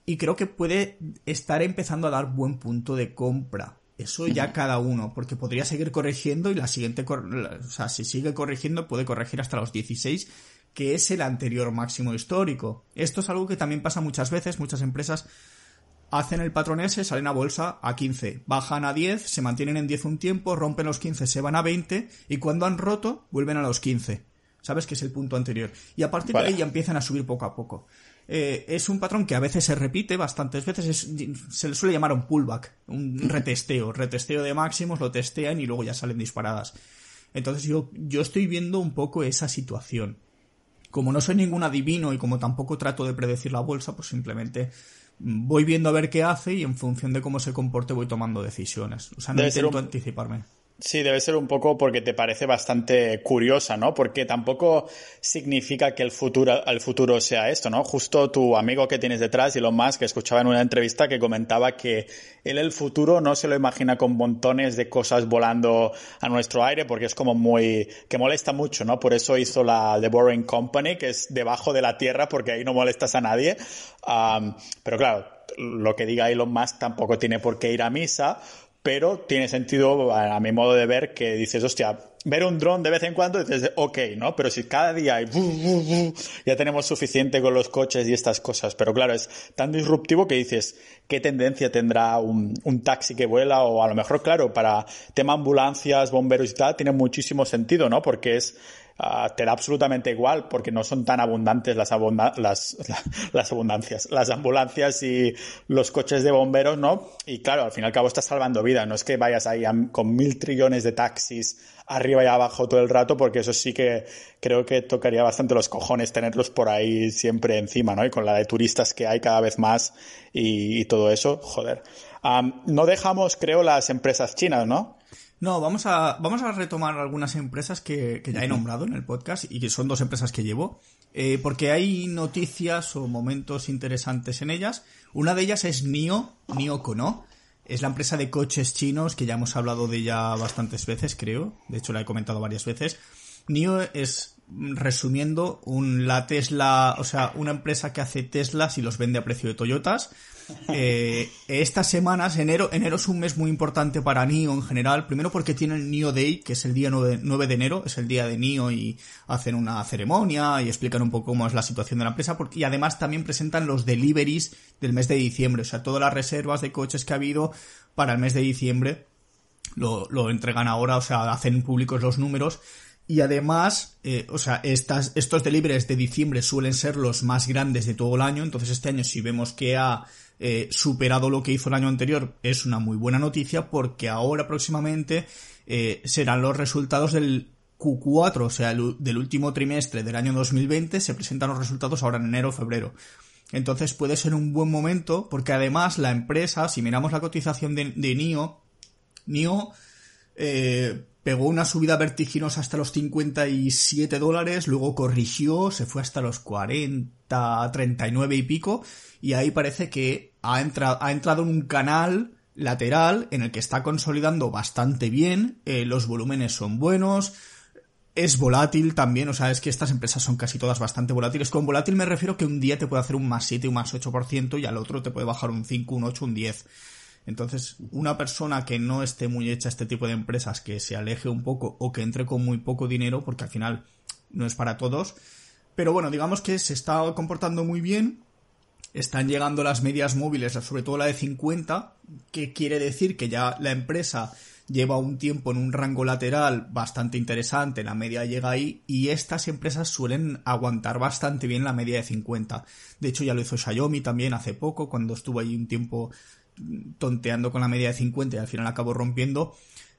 Y creo que puede estar empezando a dar buen punto de compra. eso ya cada uno, porque podría seguir corrigiendo y la siguiente, o sea, si sigue corrigiendo puede corregir hasta los 16, que es el anterior máximo histórico. Esto es algo que también pasa muchas veces, muchas empresas hacen el patrón ese, salen a bolsa a 15, bajan a 10, se mantienen en 10 un tiempo, rompen los 15, se van a 20 y cuando han roto vuelven a los 15. ¿Sabes? Que es el punto anterior. Y a partir de ahí ya empiezan a subir poco a poco. Eh, es un patrón que a veces se repite bastantes veces, se le suele llamar un pullback, un retesteo, retesteo de máximos, lo testean y luego ya salen disparadas. Entonces yo, yo estoy viendo un poco esa situación. Como no soy ningún adivino y como tampoco trato de predecir la bolsa, pues simplemente voy viendo a ver qué hace y en función de cómo se comporte voy tomando decisiones. O sea, no intento anticiparme. Sí, debe ser un poco porque te parece bastante curiosa, ¿no? Porque tampoco significa que el futuro, el futuro sea esto, ¿no? Justo tu amigo que tienes detrás, Elon Musk, que escuchaba en una entrevista que comentaba que él el futuro no se lo imagina con montones de cosas volando a nuestro aire porque es como muy, que molesta mucho, ¿no? Por eso hizo la The Boring Company, que es debajo de la tierra porque ahí no molestas a nadie. pero claro, lo que diga Elon Musk tampoco tiene por qué ir a misa, pero tiene sentido, a, mi modo de ver, que dices, hostia, ver un dron de vez en cuando dices, ok, ¿no? Pero si cada día hay, ya tenemos suficiente con los coches y estas cosas. Pero claro, es tan disruptivo que dices, ¿qué tendencia tendrá un, un taxi que vuela? O a lo mejor, claro, para tema ambulancias, bomberos y tal, tiene muchísimo sentido, ¿no? Porque es, Ah, te da absolutamente igual porque no son tan abundantes las, abundancias, las ambulancias y los coches de bomberos, ¿no? Y claro, al fin y al cabo estás salvando vida, no es que vayas ahí con mil trillones de taxis arriba y abajo todo el rato, porque eso sí que creo que tocaría bastante los cojones tenerlos por ahí siempre encima, ¿no? Y con la de turistas que hay cada vez más y, todo eso, joder. no dejamos, creo, las empresas chinas, ¿no? No, vamos a, vamos a retomar algunas empresas que, ya he nombrado en el podcast y que son dos empresas que llevo, eh, porque hay noticias o momentos interesantes en ellas. Una de ellas es NIO, NIO Kono. Es la empresa de coches chinos que ya hemos hablado de ella bastantes veces, creo. De hecho, la he comentado varias veces. NIO es, resumiendo, un, la Tesla, o sea, una empresa que hace Teslas y los vende a precio de Toyotas. Eh, estas semanas, enero, enero es un mes muy importante para NIO en general. Primero porque tiene el NIO Day, que es el día 9, de enero, es el día de NIO y hacen una ceremonia y explican un poco es la situación de la empresa. y además también presentan los deliveries del mes de diciembre, o sea, todas las reservas de coches que ha habido para el mes de diciembre lo, lo entregan ahora, o sea, hacen públicos los números. Y además, eh, o sea, estas, estos deliveries de diciembre suelen ser los más grandes de todo el año. Entonces, este año, si vemos que ha eh, superado lo que hizo el año anterior, es una muy buena noticia porque ahora próximamente eh, serán los resultados del Q4, o sea, del último trimestre del año 2020. Se presentan los resultados ahora en enero o febrero. Entonces puede ser un buen momento porque además la empresa, si miramos la cotización de, de NIO, NIO eh, pegó una subida vertiginosa hasta los 57 dólares, luego corrigió, se fue hasta los 40, 39 y pico, y ahí parece que ha, entrado, ha entrado en un canal lateral en el que está consolidando bastante bien, eh, los volúmenes son buenos, es volátil también, o sea, es que estas empresas son casi todas bastante volátiles. Con volátil me refiero que un día te puede hacer un más 7, un más 8% y al otro te puede bajar un 5, un 8, un 10. Entonces, una persona que no esté muy hecha a este tipo de empresas, que se aleje un poco o que entre con muy poco dinero, porque al final no es para todos. Pero bueno, digamos que se está comportando muy bien. Están llegando las medias móviles, sobre todo la de 50, que quiere decir que ya la empresa lleva un tiempo en un rango lateral bastante interesante, la media llega ahí y estas empresas suelen aguantar bastante bien la media de 50. De hecho ya lo hizo Xiaomi también hace poco, cuando estuvo ahí un tiempo tonteando con la media de 50 y al final acabo rompiendo.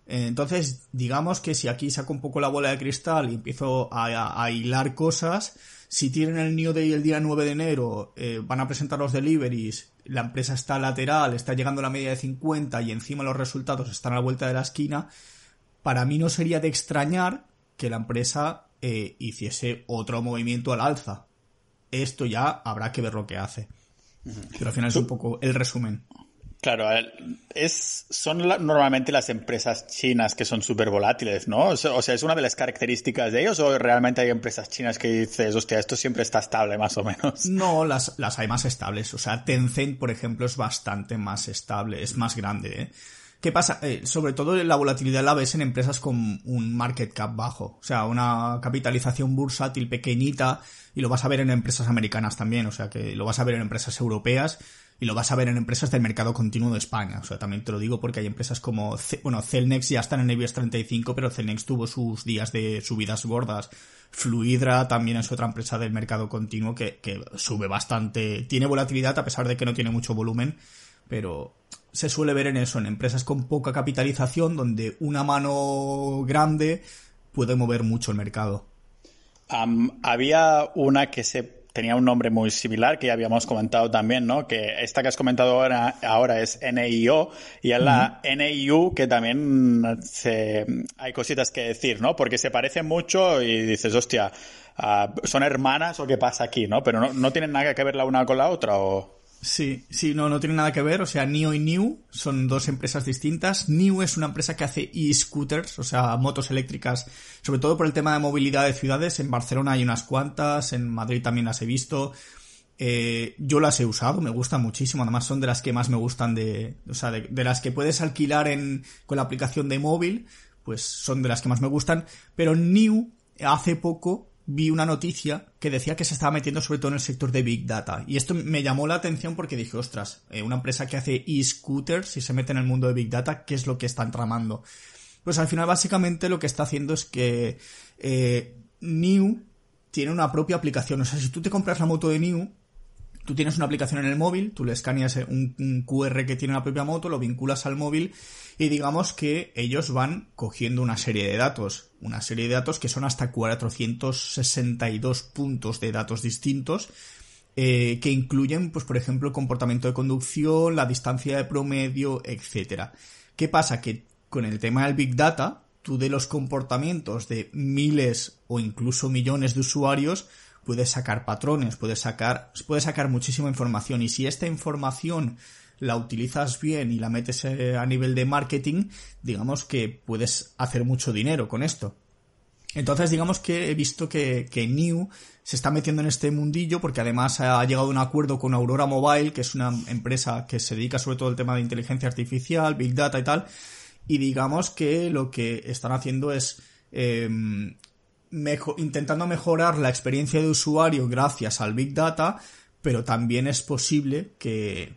Eh, entonces, digamos que si aquí saco un poco la bola de cristal y empiezo a, hilar cosas, si tienen el New Day el día 9 de enero, eh, van a presentar los deliveries, la empresa está lateral, está llegando a la media de 50 y encima los resultados están a la vuelta de la esquina, para mí no sería de extrañar que la empresa eh, hiciese otro movimiento al alza. Esto ya habrá que ver lo que hace. Pero al final es un poco el resumen. Claro, es, son normalmente las empresas chinas que son súper volátiles, ¿no? O sea, ¿es una de las características de ellos o realmente hay empresas chinas que dices, hostia, esto siempre está estable más o menos? No, las, las hay más estables. O sea, Tencent, por ejemplo, es bastante más estable, es más grande, ¿eh? ¿Qué pasa? Eh, sobre todo la volatilidad la ves en empresas con un market cap bajo, o sea, una capitalización bursátil pequeñita y lo vas a ver en empresas americanas también, o sea, que lo vas a ver en empresas europeas y lo vas a ver en empresas del mercado continuo de España. O sea, también te lo digo porque hay empresas como, bueno, Celnex ya están en el IBEX 35, pero Celnex tuvo sus días de subidas gordas. Fluidra también es otra empresa del mercado continuo que, que sube bastante, tiene volatilidad a pesar de que no tiene mucho volumen, pero se suele ver en eso, en empresas con poca capitalización, donde una mano grande puede mover mucho el mercado. había una que se tenía un nombre muy similar que ya habíamos comentado también, ¿no? Que esta que has comentado ahora, ahora es NIO y es la NIU que también se, hay cositas que decir, ¿no? Porque se parecen mucho y dices, hostia, ah, ¿son hermanas o qué pasa aquí, no? Pero no, no tienen nada que ver la una con la otra o... Sí, sí, no, no tiene nada que ver. O sea, NIO y New son dos empresas distintas. New es una empresa que hace e-scooters, o sea, motos eléctricas, sobre todo por el tema de movilidad de ciudades. En Barcelona hay unas cuantas, en Madrid también las he visto. Eh, yo las he usado, me gustan muchísimo. Además, son de las que más me gustan de, o sea, de, de las que puedes alquilar en, con la aplicación de móvil, pues son de las que más me gustan. Pero New hace poco vi una noticia que decía que se estaba metiendo sobre todo en el sector de Big Data. Y esto me llamó la atención porque dije, ostras, eh, una empresa que hace e-scooters, si se mete en el mundo de Big Data, ¿qué es lo que están tramando? Pues al final básicamente lo que está haciendo es que eh, New tiene una propia aplicación. O sea, si tú te compras la moto de New, tú tienes una aplicación en el móvil, tú le escaneas un, un QR que tiene la propia moto, lo vinculas al móvil y digamos que ellos van cogiendo una serie de datos, una serie de datos que son hasta 462 puntos de datos distintos, eh, que incluyen, pues por ejemplo, el comportamiento de conducción, la distancia de promedio, etcétera. ¿Qué pasa? Que con el tema del Big Data, tú de los comportamientos de miles o incluso millones de usuarios, puedes sacar patrones, puedes sacar, puedes sacar muchísima información. Y si esta información la utilizas bien y la metes eh, a nivel de marketing, digamos que puedes hacer mucho dinero con esto. Entonces, digamos que he visto que, que New se está metiendo en este mundillo porque además ha llegado a un acuerdo con Aurora Mobile, que es una empresa que se dedica sobre todo al tema de inteligencia artificial, Big Data y tal. Y digamos que lo que están haciendo es em, intentando mejorar la experiencia de usuario gracias al Big Data, pero también es posible que,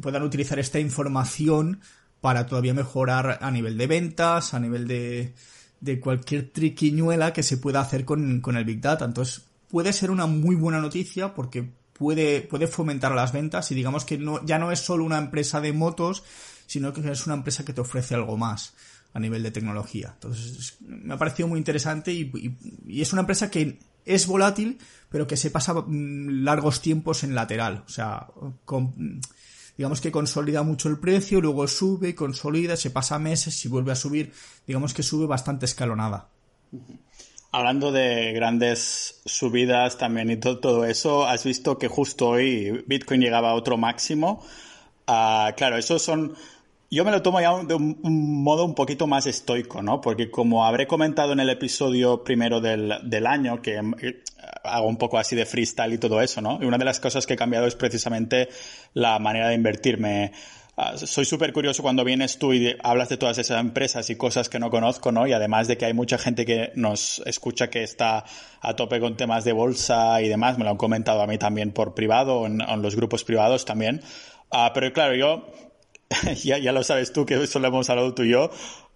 puedan utilizar esta información para todavía mejorar a nivel de ventas, a nivel de, de cualquier triquiñuela que se pueda hacer con, con, el Big Data. Entonces, puede ser una muy buena noticia porque puede, puede fomentar las ventas y digamos que no, ya no es solo una empresa de motos, sino que es una empresa que te ofrece algo más a nivel de tecnología. Entonces, me ha parecido muy interesante y, y es una empresa que es volátil, pero que se pasa mm, largos tiempos en lateral. O sea, con, digamos que consolida mucho el precio, luego sube, consolida, se pasa meses y vuelve a subir, digamos que sube bastante escalonada. Hablando de grandes subidas también y todo, eso, has visto que justo hoy Bitcoin llegaba a otro máximo. Ah, claro, esos son yo me lo tomo ya de un, modo un poquito más estoico, ¿no? Porque como habré comentado en el episodio primero del, del, año, que eh, hago un poco así de freestyle y todo eso, ¿no? Y una de las cosas que he cambiado es precisamente la manera de invertirme. Ah, soy súper curioso cuando vienes tú y hablas de todas esas empresas y cosas que no conozco, ¿no? Y además de que hay mucha gente que nos escucha que está a tope con temas de bolsa y demás, me lo han comentado a mí también por privado, en, en los grupos privados también. Uh, pero claro, yo *laughs* ya, ya lo sabes tú, que eso lo hemos hablado tú y yo,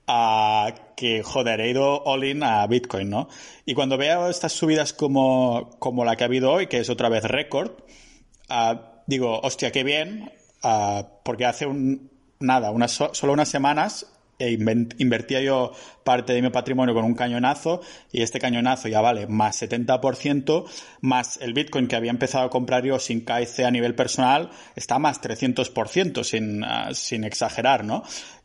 a que, joder, he ido all in a Bitcoin, ¿no? Y cuando veo estas subidas como, como la que ha habido hoy, que es otra vez récord, digo, hostia, qué bien, porque hace un, nada, unas, solo unas semanas e invertía yo parte de mi patrimonio con un cañonazo y este cañonazo ya vale más 70%, más el Bitcoin que había empezado a comprar yo sin KIC a nivel personal está más 300% sin, uh, sin exagerar, ¿no?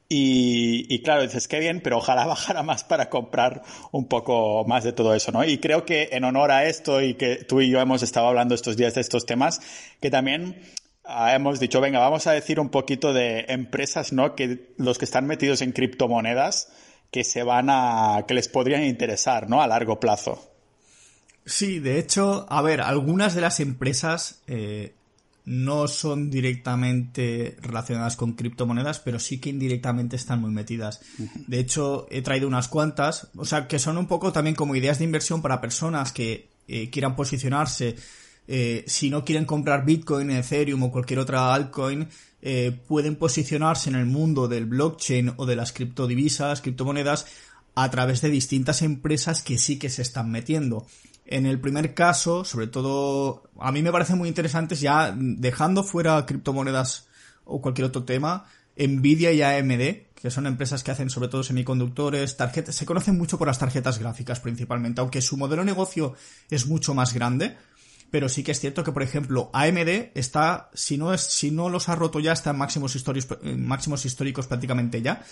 Y, y, claro, dices, qué bien, pero ojalá *laughs* bajara más para comprar un poco más de todo eso, ¿no? Y creo que en honor a esto y que tú y yo hemos estado hablando estos días de estos temas, que también Ah, hemos dicho, venga, vamos a decir un poquito de empresas, ¿no? Que los que están metidos en criptomonedas que se van a, que les podrían interesar, ¿no? A largo plazo. Sí, de hecho, a ver, algunas de las empresas, eh, no son directamente relacionadas con criptomonedas, pero sí que indirectamente están muy metidas. De hecho, he traído unas cuantas, o sea, que son un poco también como ideas de inversión para personas que eh, quieran posicionarse. Eh, si no quieren comprar Bitcoin, Ethereum o cualquier otra altcoin, eh, pueden posicionarse en el mundo del blockchain o de las criptodivisas, criptomonedas, a través de distintas empresas que sí que se están metiendo. En el primer caso, sobre todo, a mí me parecen muy interesantes ya dejando fuera criptomonedas o cualquier otro tema, Nvidia y AMD, que son empresas que hacen sobre todo semiconductores, tarjetas, se conocen mucho por las tarjetas gráficas principalmente, aunque su modelo de negocio es mucho más grande, pero sí que es cierto que, por ejemplo, AMD está, si no es, si no los ha roto ya, está en máximos históricos, máximos históricos prácticamente ya.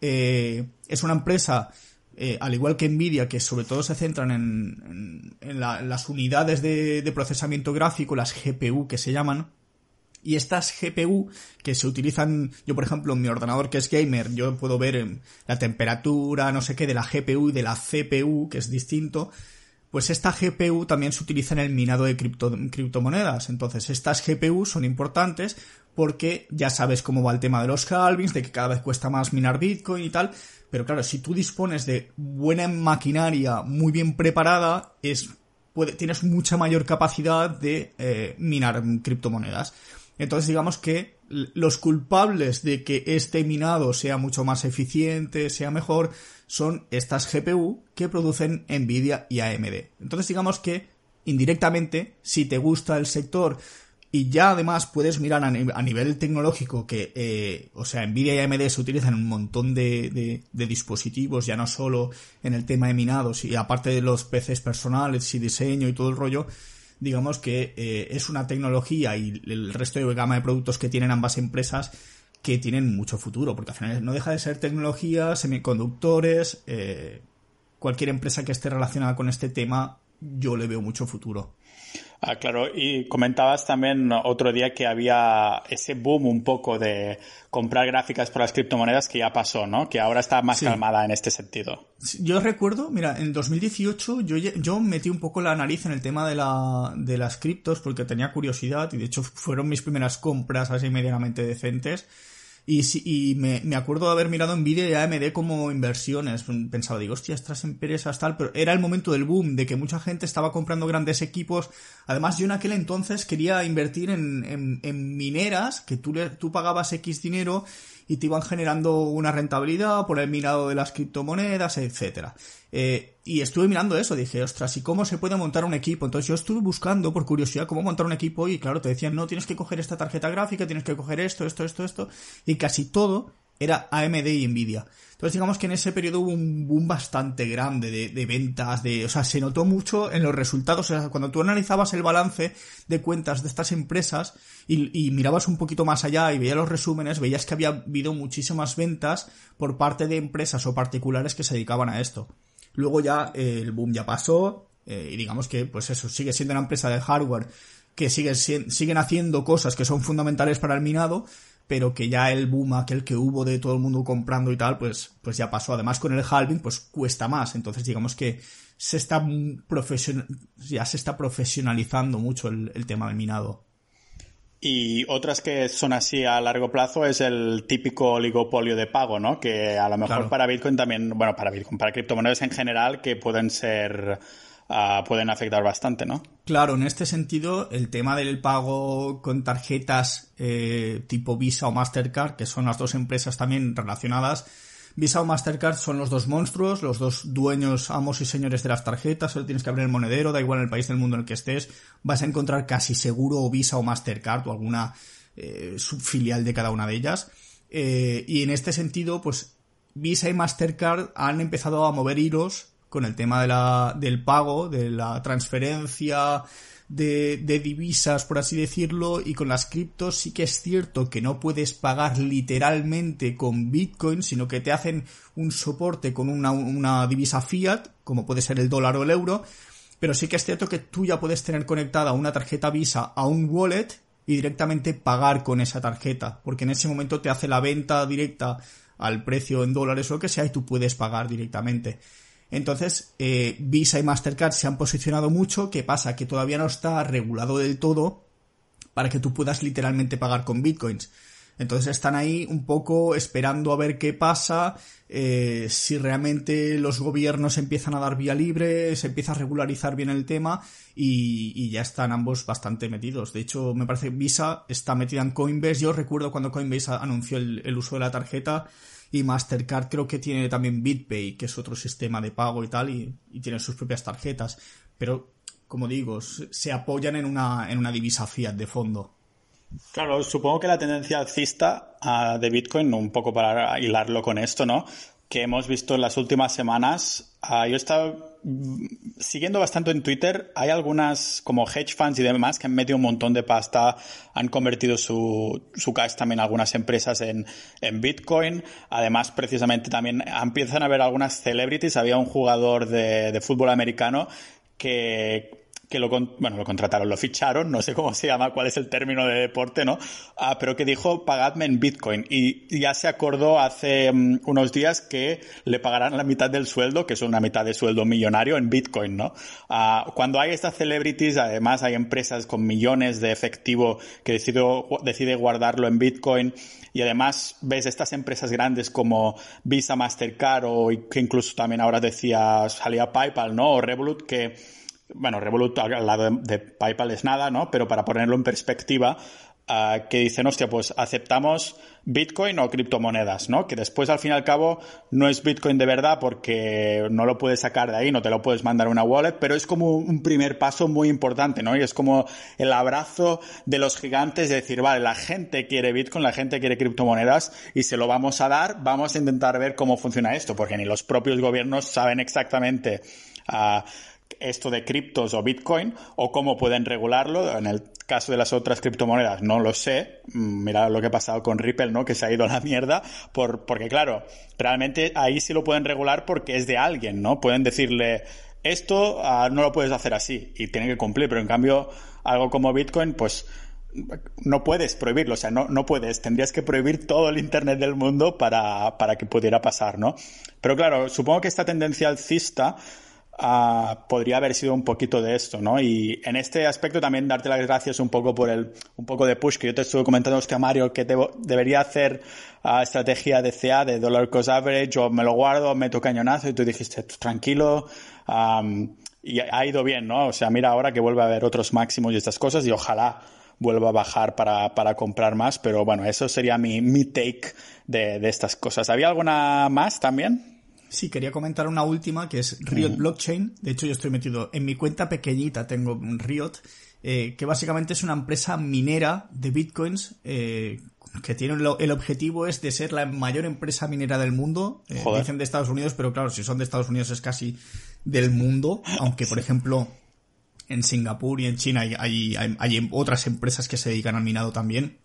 Eh, es una empresa eh, al igual que Nvidia, que sobre todo se centran en, las unidades de, procesamiento gráfico, las GPU que se llaman, y estas GPU que se utilizan, yo por ejemplo en mi ordenador que es gamer, yo puedo ver la temperatura, no sé qué, de la GPU y de la CPU, que es distinto, pues esta GPU también se utiliza en el minado de criptomonedas. Entonces estas GPU son importantes porque ya sabes cómo va el tema de los halvings, de que cada vez cuesta más minar Bitcoin y tal, pero claro, si tú dispones de buena maquinaria muy bien preparada, es, tienes mucha mayor capacidad de eh, minar criptomonedas. Entonces digamos que los culpables de que este minado sea mucho más eficiente, sea mejor, son estas GPU que producen Nvidia y AMD. Entonces digamos que indirectamente, si te gusta el sector, y ya además puedes mirar a, nivel tecnológico que, eh, o sea, Nvidia y AMD se utilizan en un montón de, dispositivos, ya no solo en el tema de minados, y aparte de los PCs personales y diseño y todo el rollo, digamos que eh, es una tecnología y el resto de gama de productos que tienen ambas empresas que tienen mucho futuro, porque al final no deja de ser tecnología, semiconductores, eh, cualquier empresa que esté relacionada con este tema, yo le veo mucho futuro. Ah, claro, y comentabas también otro día que había ese boom un poco de comprar gráficas por las criptomonedas que ya pasó, ¿no? Que ahora está más calmada en este sentido. Yo recuerdo, mira, en 2018 yo, yo metí un poco la nariz en el tema de, la, de las criptos porque tenía curiosidad y de hecho fueron mis primeras compras así medianamente decentes. Y, y me, me, acuerdo de haber mirado Nvidia y AMD como inversiones. Pensaba, digo, hostia, estas empresas tal, pero era el momento del boom, de que mucha gente estaba comprando grandes equipos. Además, yo en aquel entonces quería invertir en, en, en mineras, que tú, le, tú pagabas X dinero y te iban generando una rentabilidad por el minado de las criptomonedas, etcétera. Eh, y estuve mirando eso, dije, ostras, ¿y cómo se puede montar un equipo? Entonces yo estuve buscando por curiosidad cómo montar un equipo y claro, te decían, no, tienes que coger esta tarjeta gráfica, tienes que coger esto, esto, esto, esto, y casi todo era AMD y Nvidia. Entonces digamos que en ese periodo hubo un boom bastante grande de, ventas, de, o sea, se notó mucho en los resultados, o sea, cuando tú analizabas el balance de cuentas de estas empresas y, mirabas un poquito más allá y veías los resúmenes, veías que había habido muchísimas ventas por parte de empresas o particulares que se dedicaban a esto. Luego ya eh, el boom ya pasó eh, y digamos que pues eso sigue siendo una empresa de hardware que sigue, siguen haciendo cosas que son fundamentales para el minado, pero que ya el boom aquel que hubo de todo el mundo comprando y tal, pues, pues ya pasó. Además con el halving, pues cuesta más. Entonces digamos que se está ya se está profesionalizando mucho el, tema del minado. Y otras que son así a largo plazo es el típico oligopolio de pago, ¿no? Que a lo mejor para Bitcoin también, bueno, para Bitcoin, para criptomonedas en general, que pueden ser pueden afectar bastante, ¿no? Claro, en este sentido, el tema del pago con tarjetas eh, tipo Visa o Mastercard, que son las dos empresas también relacionadas, Visa o Mastercard son los dos monstruos, los dos dueños, amos y señores de las tarjetas, solo tienes que abrir el monedero, da igual el país del mundo en el que estés, vas a encontrar casi seguro Visa o Mastercard o alguna eh, subfilial de cada una de ellas. Eh, y en este sentido, pues Visa y Mastercard han empezado a mover hilos con el tema de la, del pago, de la transferencia de, de, divisas, por así decirlo, y con las criptos sí que es cierto que no puedes pagar literalmente con Bitcoin, sino que te hacen un soporte con una, una divisa fiat, como puede ser el dólar o el euro, pero sí que es cierto que tú ya puedes tener conectada una tarjeta Visa a un wallet y directamente pagar con esa tarjeta, porque en ese momento te hace la venta directa al precio en dólares o lo que sea y tú puedes pagar directamente. Entonces, eh, Visa y Mastercard se han posicionado mucho. ¿Qué pasa? Que todavía no está regulado del todo para que tú puedas literalmente pagar con bitcoins. Entonces están ahí un poco esperando a ver qué pasa, eh, si realmente los gobiernos empiezan a dar vía libre, se empieza a regularizar bien el tema y, ya están ambos bastante metidos. De hecho, me parece que Visa está metida en Coinbase. Yo recuerdo cuando Coinbase anunció el, uso de la tarjeta y Mastercard creo que tiene también BitPay, que es otro sistema de pago y tal, y, y tiene sus propias tarjetas. Pero, como digo, se apoyan en una, en una divisa fiat de fondo. Claro, supongo que la tendencia alcista ah, de Bitcoin, un poco para hilarlo con esto, ¿no? Que hemos visto en las últimas semanas. Ah, yo he estado mm, siguiendo bastante en Twitter. Hay algunas como hedge funds y demás que han metido un montón de pasta, han convertido su, su cash también algunas empresas en, en Bitcoin. Además, precisamente también empiezan a haber algunas celebrities. Había un jugador de, de fútbol americano que que lo, bueno, lo contrataron, lo ficharon, no sé cómo se llama, cuál es el término de deporte, ¿no? Ah, pero que dijo, pagadme en Bitcoin. Y ya se acordó hace mm, unos días que le pagarán la mitad del sueldo, que es una mitad de sueldo millonario, en Bitcoin, ¿no? Ah, cuando hay estas celebrities, además hay empresas con millones de efectivo que decido, decide guardarlo en Bitcoin y además ves estas empresas grandes como Visa, Mastercard o que incluso también ahora decía, salía PayPal, ¿no? O Revolut, que bueno, Revolut al lado de, PayPal es nada, ¿no? Pero para ponerlo en perspectiva, ah, que dicen, hostia, pues aceptamos Bitcoin o criptomonedas, ¿no? Que después, al fin y al cabo, no es Bitcoin de verdad porque no lo puedes sacar de ahí, no te lo puedes mandar a una wallet, pero es como un primer paso muy importante, ¿no? Y es como el abrazo de los gigantes de decir, vale, la gente quiere Bitcoin, la gente quiere criptomonedas y se lo vamos a dar, vamos a intentar ver cómo funciona esto, porque ni los propios gobiernos saben exactamente uh, esto de criptos o Bitcoin o cómo pueden regularlo. En el caso de las otras criptomonedas no lo sé. Mm, mira lo que ha pasado con Ripple, ¿no? Que se ha ido a la mierda por, porque claro, realmente ahí sí lo pueden regular porque es de alguien, ¿no? Pueden decirle esto ah, no lo puedes hacer así y tienen que cumplir, pero en cambio algo como Bitcoin, pues no puedes prohibirlo, o sea, no, no puedes, tendrías que prohibir todo el Internet del mundo para, para que pudiera pasar, ¿no? Pero claro, supongo que esta tendencia alcista Ah, podría haber sido un poquito de esto, ¿no? Y en este aspecto también darte las gracias un poco por el, un poco de push que yo te estuve comentando, hostia Mario, que debería hacer uh, estrategia de CA, de dollar cost average, o me lo guardo, meto cañonazo, y tú dijiste, tranquilo, y ha ido bien, ¿no? O sea, mira ahora que vuelve a haber otros máximos y estas cosas, y ojalá vuelva a bajar para, para comprar más, pero bueno, eso sería mi, mi take de, de estas cosas. ¿Había alguna más también? Sí, quería comentar una última que es Riot Blockchain. De hecho, yo estoy metido en mi cuenta pequeñita, tengo Riot, eh, que básicamente es una empresa minera de bitcoins eh, que tiene el objetivo es de ser la mayor empresa minera del mundo. Eh, dicen de Estados Unidos, pero claro, si son de Estados Unidos es casi del mundo. Aunque, por ejemplo, en Singapur y en China hay, hay otras empresas que se dedican al minado también.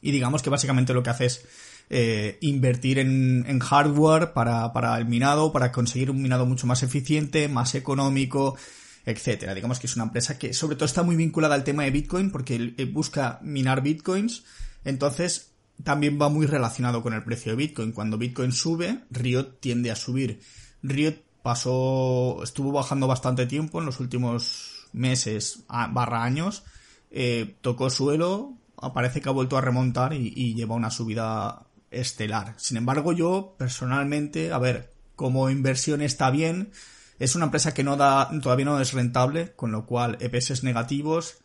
Y digamos que básicamente lo que hace es eh, invertir en, hardware para, para el minado, para conseguir un minado mucho más eficiente, más económico, etcétera. Digamos que es una empresa que sobre todo está muy vinculada al tema de Bitcoin porque eh, busca minar Bitcoins, entonces también va muy relacionado con el precio de Bitcoin. Cuando Bitcoin sube, Riot tiende a subir. Riot pasó, estuvo bajando bastante tiempo en los últimos meses barra años, eh, tocó suelo, parece que ha vuelto a remontar y, y lleva una subida estelar. Sin embargo, yo personalmente, a ver, como inversión está bien, es una empresa que no da, todavía no es rentable, con lo cual EPS negativos,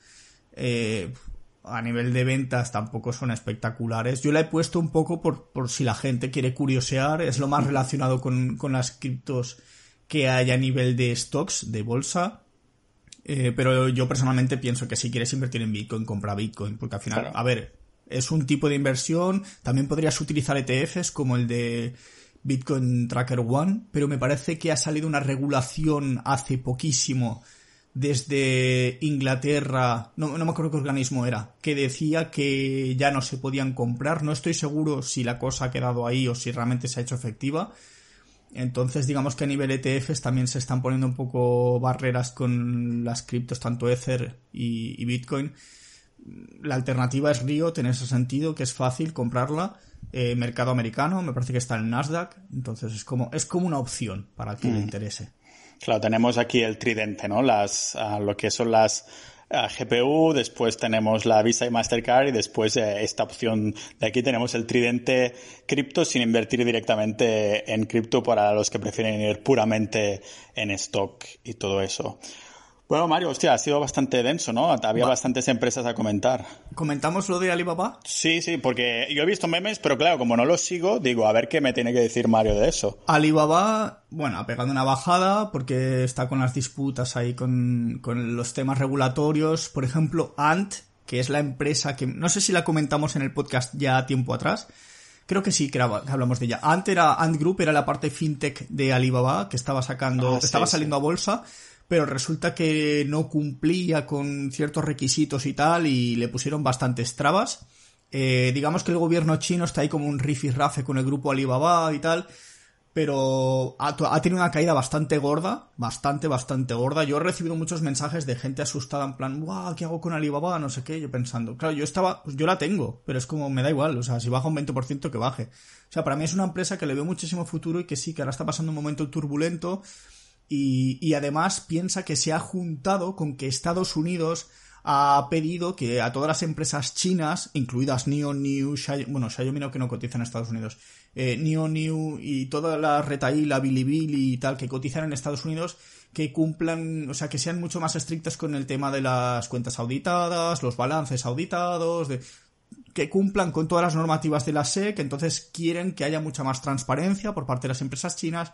eh, a nivel de ventas tampoco son espectaculares. Yo la he puesto un poco por, por si la gente quiere curiosear, es lo más relacionado con, con las criptos que hay a nivel de stocks, de bolsa. Eh, pero yo personalmente pienso que si quieres invertir en Bitcoin, compra Bitcoin, porque al final, a ver, es un tipo de inversión. También podrías utilizar ETFs como el de Bitcoin Tracker One, pero me parece que ha salido una regulación hace poquísimo desde Inglaterra, no, no me acuerdo qué organismo era, que decía que ya no se podían comprar. No estoy seguro si la cosa ha quedado ahí o si realmente se ha hecho efectiva. Entonces, digamos que a nivel ETFs también se están poniendo un poco barreras con las criptos, tanto Ether y Bitcoin la alternativa es Riot en ese sentido, que es fácil comprarla. Eh, mercado americano, me parece que está en Nasdaq, entonces es como, es como una opción para quien le mm. interese. Claro, tenemos aquí el tridente, ¿no? Las, ah, lo que son las GPU, después tenemos la Visa y Mastercard y después eh, esta opción de aquí tenemos el tridente cripto sin invertir directamente en cripto para los que prefieren ir puramente en stock y todo eso. Bueno, Mario, hostia, ha sido bastante denso, ¿no? Había bastantes empresas a comentar. ¿Comentamos lo de Alibaba? Sí, sí, porque yo he visto memes, pero claro, como no los sigo, digo, a ver qué me tiene que decir Mario de eso. Alibaba, bueno, ha pegado una bajada porque está con las disputas ahí con, con los temas regulatorios. Por ejemplo, Ant, que es la empresa que, no sé si la comentamos en el podcast ya tiempo atrás, Creo que sí, que, hablamos de ella. Ant era, Ant Group era la parte fintech de Alibaba que estaba sacando, ah, estaba saliendo a bolsa pero resulta que no cumplía con ciertos requisitos y tal, y le pusieron bastantes trabas. Eh, digamos que el gobierno chino está ahí como un rafe con el grupo Alibaba y tal, pero ha, tenido una caída bastante gorda, bastante, bastante gorda. Yo he recibido muchos mensajes de gente asustada en plan, guau, ¿qué hago con Alibaba? No sé qué, yo pensando, claro, yo estaba, pues yo la tengo, pero es como, me da igual, o sea, si baja un 20% que baje. O sea, para mí es una empresa que le veo muchísimo futuro y que sí, que ahora está pasando un momento turbulento, y, además piensa que se ha juntado con que Estados Unidos ha pedido que a todas las empresas chinas, incluidas Neon New, bueno, Xiaomi que no cotiza en Estados Unidos, eh, Neon New y toda la Retail, la Bilibili y tal que cotizan en Estados Unidos, que cumplan, o sea, que sean mucho más estrictas con el tema de las cuentas auditadas, los balances auditados, que cumplan con todas las normativas de la SEC, entonces quieren que haya mucha más transparencia por parte de las empresas chinas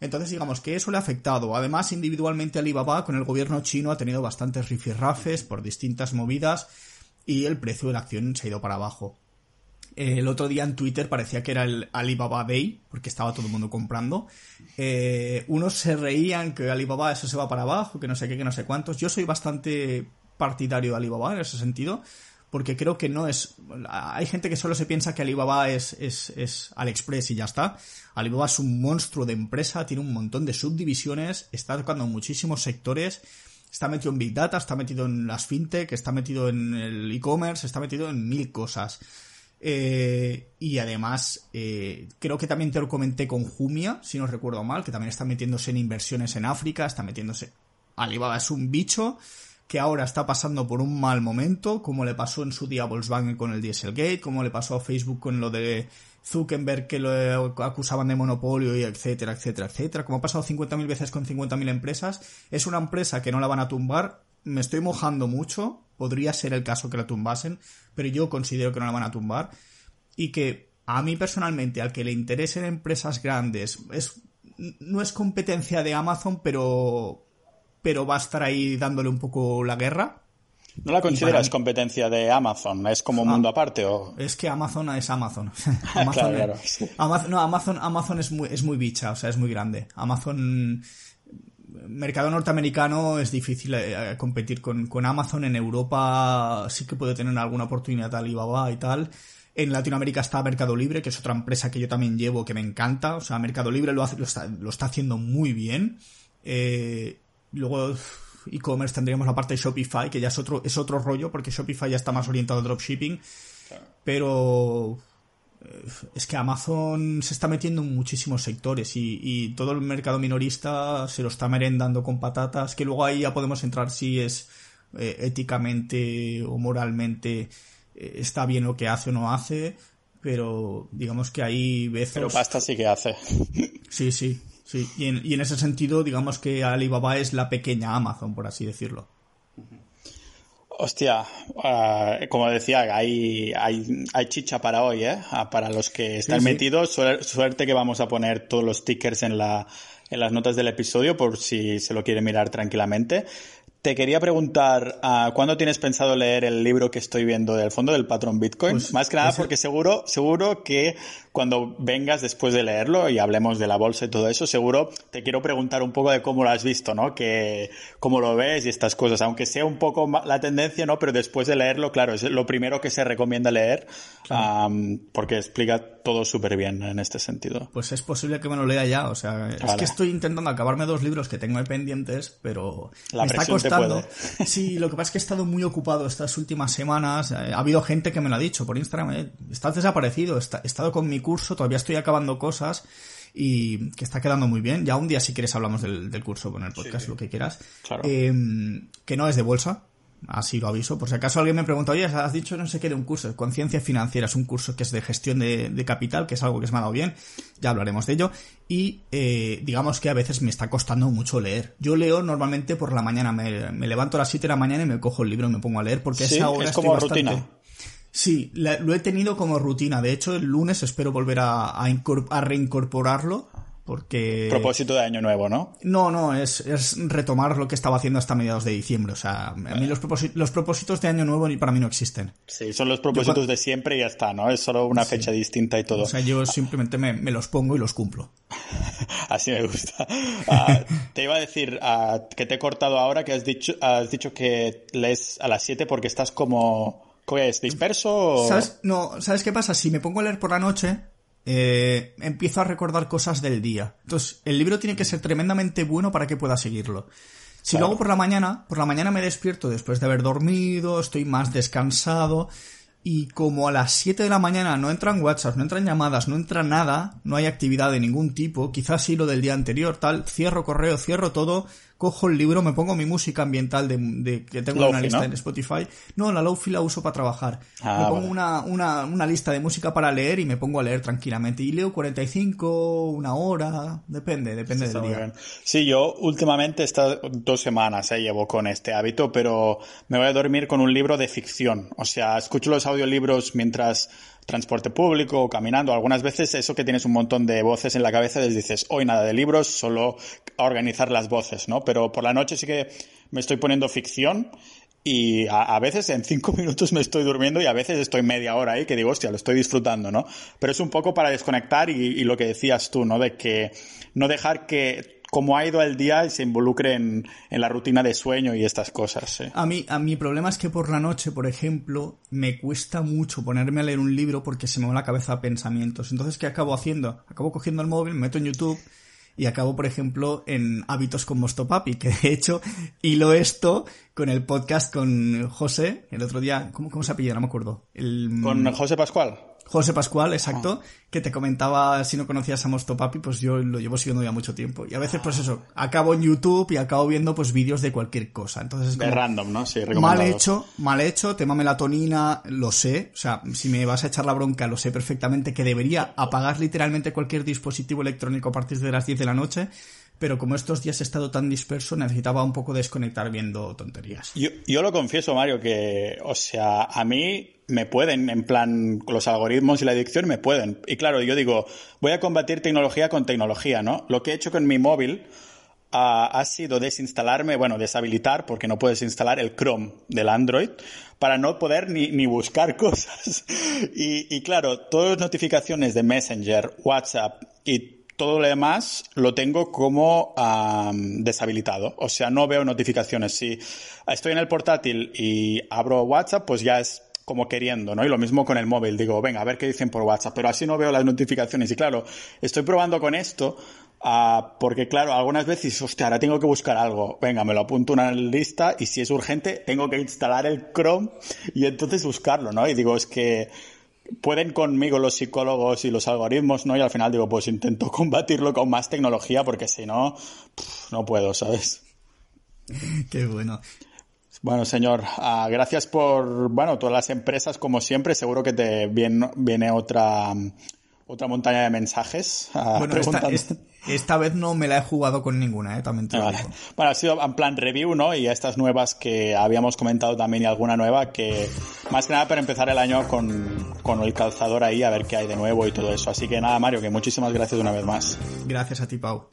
entonces, digamos que eso le ha afectado. Además, individualmente Alibaba con el gobierno chino ha tenido bastantes rifirrafes por distintas movidas y el precio de la acción se ha ido para abajo. El otro día en Twitter parecía que era el Alibaba Day, porque estaba todo el mundo comprando. Eh, unos se reían que Alibaba eso se va para abajo, que no sé qué, que no sé cuántos. Yo soy bastante partidario de Alibaba en ese sentido porque creo que no es... Hay gente que solo se piensa que Alibaba es, es, es AliExpress y ya está. Alibaba es un monstruo de empresa, tiene un montón de subdivisiones, está tocando muchísimos sectores, está metido en Big Data, está metido en las fintech, está metido en el e-commerce, está metido en mil cosas. Eh, y además, eh, creo que también te lo comenté con Jumia, si no recuerdo mal, que también está metiéndose en inversiones en África, está metiéndose... Alibaba es un bicho que ahora está pasando por un mal momento, como le pasó en su día a Volkswagen con el Dieselgate, como le pasó a Facebook con lo de Zuckerberg que lo acusaban de monopolio y etcétera, etcétera, etcétera. Como ha pasado 50.000 veces con 50.000 empresas, es una empresa que no la van a tumbar. Me estoy mojando mucho, podría ser el caso que la tumbasen, pero yo considero que no la van a tumbar y que a mí personalmente, al que le interesen empresas grandes, es no es competencia de Amazon, pero pero va a estar ahí dándole un poco la guerra. ¿No la consideras competencia de Amazon? ¿Es como un ah, mundo aparte? O... Es que Amazon es Amazon. *laughs* *laughs* Amazon, claro, Amazon, no, Amazon, Amazon es, muy, es muy bicha, o sea, es muy grande. Amazon mercado norteamericano es difícil eh, competir con, con, Amazon. En Europa sí que puede tener alguna oportunidad Alibaba y tal. En Latinoamérica está Mercado Libre, que es otra empresa que yo también llevo que me encanta. O sea, Mercado Libre lo, hace, lo, está, lo está haciendo muy bien. Eh, Luego, e-commerce tendríamos la parte de Shopify, que ya es otro, es otro rollo, porque Shopify ya está más orientado a dropshipping. Pero es que Amazon se está metiendo en muchísimos sectores y, todo el mercado minorista se lo está merendando con patatas, que luego ahí ya podemos entrar si es eh, éticamente o moralmente eh, está bien lo que hace o no hace, pero digamos que hay veces... Pero pasta sí que hace. Sí, sí. Sí, y en, y en ese sentido, digamos que Alibaba es la pequeña Amazon, por así decirlo. Hostia, ah, como decía, hay, hay, hay, chicha para hoy, ¿eh? Ah, para los que están metidos, suerte que vamos a poner todos los stickers en, la, en las notas del episodio por si se lo quiere mirar tranquilamente. Te quería preguntar, uh, ¿cuándo tienes pensado leer el libro que estoy viendo del fondo del patrón Bitcoin? Pues Más que nada porque seguro, seguro que cuando vengas después de leerlo y hablemos de la bolsa y todo eso, seguro te quiero preguntar un poco de cómo lo has visto, ¿no? Que, cómo lo ves y estas cosas, aunque sea un poco la tendencia, ¿no? Pero después de leerlo, claro, es lo primero que se recomienda leer, porque explica todo súper bien en este sentido. Pues es posible que me lo lea ya, o sea, es que estoy intentando acabarme dos libros que tengo pendientes, pero me está costando. *laughs* Sí, lo que pasa es que he estado muy ocupado estas últimas semanas, eh, ha habido gente que me lo ha dicho por Instagram, eh, estás desaparecido, he estado con mi curso, todavía estoy acabando cosas y que está quedando muy bien. Ya un día si quieres hablamos del, curso con el podcast, lo que quieras. Em, que no es de bolsa, así lo aviso. Por si acaso alguien me pregunta, oye, has dicho no sé qué de un curso, conciencia financiera, es un curso que es de gestión de, capital, que es algo que se me ha dado bien, ya hablaremos de ello. Y eh, digamos que a veces me está costando mucho leer. Yo leo normalmente por la mañana, me, levanto a las 7 de la mañana y me cojo el libro y me pongo a leer, porque esa hora es como rutina. Sí, lo he tenido como rutina. De hecho, el lunes espero volver a, a reincorporarlo porque... Propósito de año nuevo, ¿no? No, no, es, es retomar lo que estaba haciendo hasta mediados de diciembre. O sea, a mí los, los propósitos de año nuevo para mí no existen. Sí, son los propósitos de siempre y ya está, ¿no? Es solo una fecha distinta y todo. O sea, yo simplemente me, los pongo y los cumplo. *laughs* Así me gusta. Ah, te iba a decir ah, que te he cortado ahora que has dicho, has dicho que lees a las 7 porque estás como... ¿Qué es? ¿Disperso? ¿Sabes? No, ¿sabes qué pasa? Si me pongo a leer por la noche, eh, empiezo a recordar cosas del día. Entonces, el libro tiene que ser tremendamente bueno para que pueda seguirlo. Si lo hago por la mañana, por la mañana me despierto después de haber dormido, estoy más descansado, y como a las 7 de la mañana no entran WhatsApp, no entran llamadas, no entra nada, no hay actividad de ningún tipo, quizás sí lo del día anterior, tal, cierro correo, cierro todo, cojo el libro, me pongo mi música ambiental de, que tengo una lista en Spotify. No, la Lofi la uso para trabajar. Ah, me pongo una, una, una, lista de música para leer y me pongo a leer tranquilamente. Y leo 45, una hora, depende, depende del día. Sí, yo últimamente estas dos semanas eh, llevo con este hábito, pero me voy a dormir con un libro de ficción. O sea, escucho los audiolibros mientras transporte público o caminando. Algunas veces eso que tienes un montón de voces en la cabeza, les dices, hoy nada de libros, solo a organizar las voces, ¿no? Pero por la noche sí que me estoy poniendo ficción y a, veces en cinco *laughs* minutos me estoy durmiendo y a veces estoy media hora ahí que digo, hostia, lo estoy disfrutando, ¿no? Pero es un poco para desconectar y, y lo que decías tú, ¿no? De que no dejar que cómo ha ido el día y se involucre en, la rutina de sueño y estas cosas. A mí, a mi problema es que por la noche, por ejemplo, me cuesta mucho ponerme a leer un libro porque se me va la cabeza a pensamientos. Entonces, ¿qué acabo haciendo? Acabo cogiendo el móvil, me meto en YouTube y acabo, por ejemplo, en hábitos con Mostopapi, que de hecho hilo esto con el podcast con José, el otro día, ¿cómo, cómo se apellida? No me acuerdo. El... Con José Pascual. José Pascual, exacto, que te comentaba si no conocías a Mostopapi, pues yo lo llevo siguiendo ya mucho tiempo. Y a veces, pues eso, acabo en YouTube y acabo viendo pues vídeos de cualquier cosa. Entonces, de random, ¿no? Sí, Mal hecho, mal hecho, tema melatonina, lo sé. O sea, si me vas a echar la bronca, lo sé perfectamente que debería apagar literalmente cualquier dispositivo electrónico a partir de las 10 de la noche pero como estos días he estado tan disperso, necesitaba un poco desconectar viendo tonterías. Yo, lo confieso, Mario, que, o sea, a mí me pueden, en plan, los algoritmos y la adicción me pueden. Y claro, yo digo, voy a combatir tecnología con tecnología, ¿no? Lo que he hecho con mi móvil ha sido desinstalarme, bueno, deshabilitar, porque no puedes instalar el Chrome del Android, para no poder ni, ni buscar *laughs* cosas. y, y claro, todas las notificaciones de Messenger, WhatsApp y todo lo demás lo tengo como deshabilitado. O sea, no veo notificaciones. Si estoy en el portátil y abro WhatsApp, pues ya es como queriendo, ¿no? Y lo mismo con el móvil, digo, venga, a ver qué dicen por WhatsApp, pero así no veo las notificaciones. Y claro, estoy probando con esto, uh, porque claro, algunas veces, hostia, ahora tengo que buscar algo, venga, me lo apunto una lista y si es urgente, tengo que instalar el Chrome y entonces buscarlo, ¿no? Y digo, es que pueden conmigo los psicólogos y los algoritmos, ¿no? Y al final digo, pues intento *laughs* combatirlo con más tecnología porque si no, no puedo, ¿sabes? *laughs* Qué bueno. Bueno, señor, ah, gracias por, bueno, todas las empresas, como siempre, seguro que te viene, viene otra, otra montaña de mensajes. Ah, bueno, esta, vez no me la he jugado con ninguna, ¿eh? También te Bueno, ha sido en plan review, ¿no? Y estas nuevas que habíamos comentado también y alguna nueva que, más que nada para empezar el año con, con el calzador ahí, a ver qué hay de nuevo y todo eso. Así que nada, Mario, que muchísimas gracias una vez más. Gracias a ti, Pau.